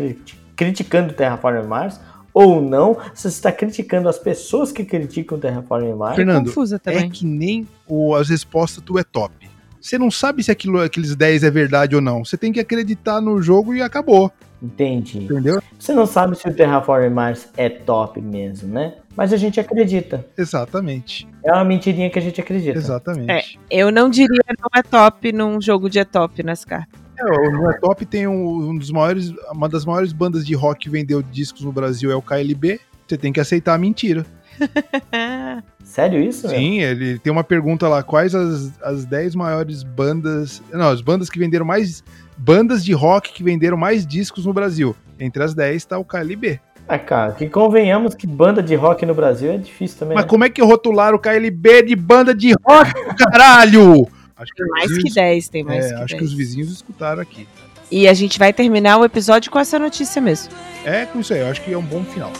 criticando o Terraforming Mars ou não, se você está criticando as pessoas que criticam o Terraforming Mars. Fernando, é que nem o, as respostas tu é top. Você não sabe se aquilo, aqueles 10 é verdade ou não. Você tem que acreditar no jogo e acabou. Entendi. Entendeu? Você não sabe se o Terraforming Mars é top mesmo, né? Mas a gente acredita. Exatamente. É uma mentirinha que a gente acredita. Exatamente. É, eu não diria não é top num jogo de é top nas cartas. É, o No é Top tem um, um, dos maiores, uma das maiores bandas de rock que vendeu discos no Brasil é o KLB. Você tem que aceitar a mentira. Sério isso? Sim, ele tem uma pergunta lá: quais as, as 10 maiores bandas. Não, as bandas que venderam mais. Bandas de rock que venderam mais discos no Brasil. Entre as 10 está o KLB. Ah, cara, que convenhamos que banda de rock no Brasil é difícil também. Mas né? como é que rotularam o KLB de banda de rock, caralho? Acho que tem mais vizinhos, que 10, tem mais é, que Acho 10. que os vizinhos escutaram aqui. E a gente vai terminar o episódio com essa notícia mesmo. É, com isso aí, eu acho que é um bom final.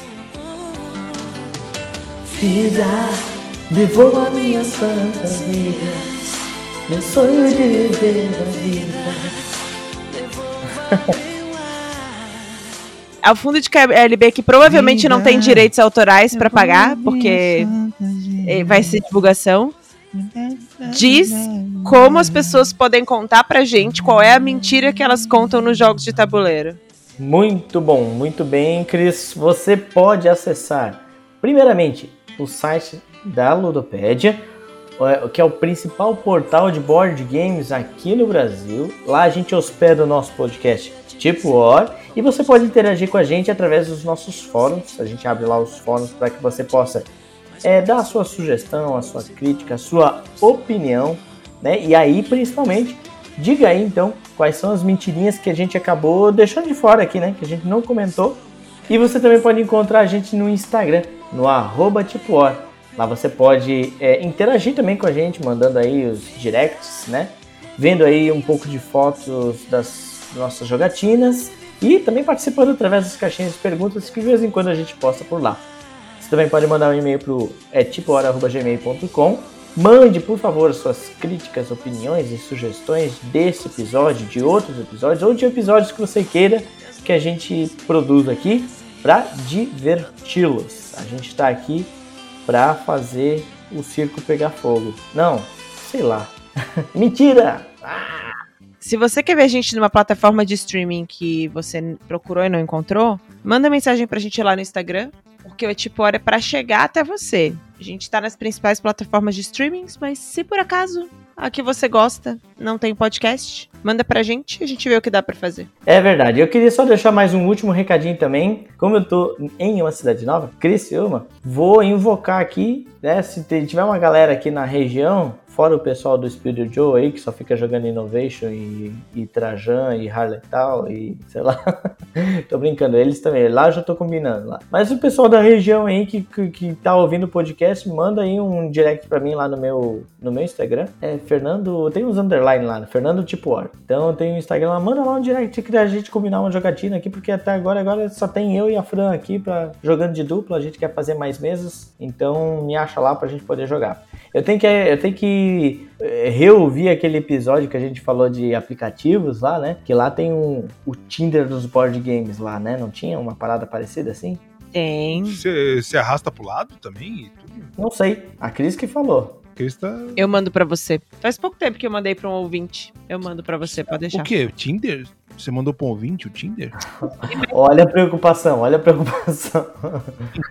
Vida, devolva minhas fantasias, meu sonho de viver a vida. Ao fundo de KLB que provavelmente não tem direitos autorais para pagar, porque é, vai ser divulgação. Diz como as pessoas podem contar pra gente qual é a mentira que elas contam nos jogos de tabuleiro. Muito bom, muito bem, Cris. Você pode acessar, primeiramente, o site da Ludopédia, é, que é o principal portal de board games aqui no Brasil. Lá a gente hospeda o nosso podcast tipo War e você pode interagir com a gente através dos nossos fóruns. A gente abre lá os fóruns para que você possa é, dar a sua sugestão, a sua crítica, a sua opinião, né? E aí, principalmente, diga aí então quais são as mentirinhas que a gente acabou deixando de fora aqui, né? Que a gente não comentou. E você também pode encontrar a gente no Instagram, no arroba TipoOr. Lá você pode é, interagir também com a gente, mandando aí os directs, né? Vendo aí um pouco de fotos das nossas jogatinas e também participando através das caixinhas de perguntas que de vez em quando a gente posta por lá. Você também pode mandar um e-mail para o é, tipohora.gmail.com. Mande, por favor, suas críticas, opiniões e sugestões desse episódio, de outros episódios ou de episódios que você queira que a gente produza aqui para diverti-los. A gente está aqui para fazer o circo pegar fogo. Não, sei lá. Mentira! Ah! Se você quer ver a gente numa plataforma de streaming que você procurou e não encontrou, manda mensagem pra gente lá no Instagram, porque o tipo hora é para chegar até você. A gente está nas principais plataformas de streamings, mas se por acaso a que você gosta não tem podcast, manda pra gente e a gente vê o que dá para fazer. É verdade. Eu queria só deixar mais um último recadinho também. Como eu tô em uma cidade nova, Criciúma, vou invocar aqui, né, se tiver uma galera aqui na região Fora o pessoal do Spirit Joe aí, que só fica jogando Innovation e, e Trajan e Harley tal, e sei lá. tô brincando, eles também. Lá já tô combinando lá. Mas o pessoal da região aí que, que, que tá ouvindo o podcast, manda aí um direct pra mim lá no meu, no meu Instagram. É Fernando, tem uns underline lá, Fernando Tipo War. Então tem um Instagram lá, manda lá um direct que a gente combinar uma jogatina aqui, porque até agora, agora só tem eu e a Fran aqui pra, jogando de dupla, a gente quer fazer mais mesas, então me acha lá pra gente poder jogar. Eu tenho que, eu tenho que eh, reouvir aquele episódio que a gente falou de aplicativos lá, né? Que lá tem um, o Tinder dos board games lá, né? Não tinha uma parada parecida assim? Tem. Você arrasta pro lado também? Não sei. A Cris que falou. Cris tá... Eu mando para você. Faz pouco tempo que eu mandei para um ouvinte. Eu mando para você, pode deixar. O quê? Tinder? Você mandou para um ouvinte o Tinder? olha a preocupação, olha a preocupação.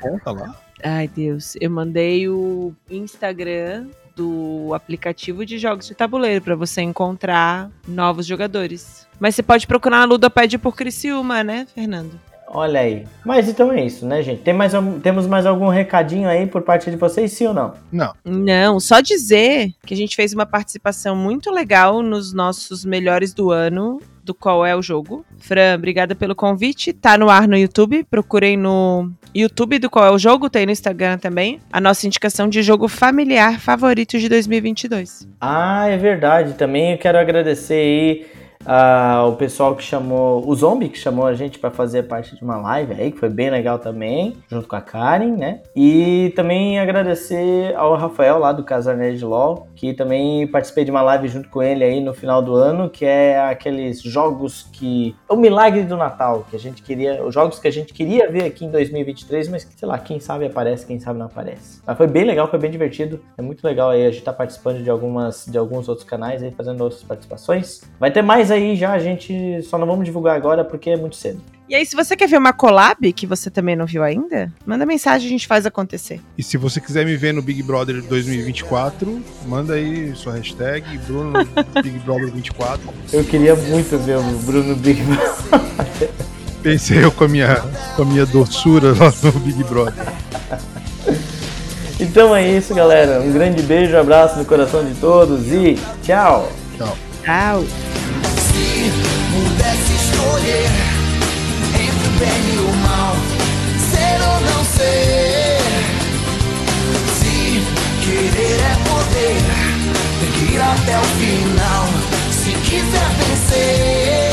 Conta lá. Ai, Deus. Eu mandei o Instagram do aplicativo de jogos de tabuleiro para você encontrar novos jogadores. Mas você pode procurar na Ludopad por Criciúma, né, Fernando? Olha aí. Mas então é isso, né, gente? Tem mais, temos mais algum recadinho aí por parte de vocês, sim ou não? Não. Não, só dizer que a gente fez uma participação muito legal nos nossos melhores do ano do qual é o jogo. Fran, obrigada pelo convite. Tá no ar no YouTube. Procurem no YouTube do qual é o jogo, tem no Instagram também. A nossa indicação de jogo familiar favorito de 2022. Ah, é verdade. Também eu quero agradecer aí Uh, o pessoal que chamou, o Zombie que chamou a gente para fazer parte de uma live aí, que foi bem legal também, junto com a Karen, né? E também agradecer ao Rafael lá do Casar Nerd LOL, que também participei de uma live junto com ele aí no final do ano, que é aqueles jogos que. O milagre do Natal, que a gente queria. Os jogos que a gente queria ver aqui em 2023, mas sei lá, quem sabe aparece, quem sabe não aparece. Mas foi bem legal, foi bem divertido. É muito legal aí a gente tá participando de algumas de alguns outros canais aí, fazendo outras participações. Vai ter mais aí aí já, a gente só não vamos divulgar agora porque é muito cedo. E aí, se você quer ver uma collab que você também não viu ainda, manda mensagem, a gente faz acontecer. E se você quiser me ver no Big Brother 2024, manda aí sua hashtag Bruno Big Brother 24. Eu queria muito ver o Bruno Big Brother. Pensei eu com a minha, com a minha doçura lá no Big Brother. Então é isso, galera. Um grande beijo, um abraço no coração de todos e tchau. Tchau. Tchau pudesse escolher entre o bem e o mal, ser ou não ser. Se querer é poder, tem que ir até o final. Se quiser vencer.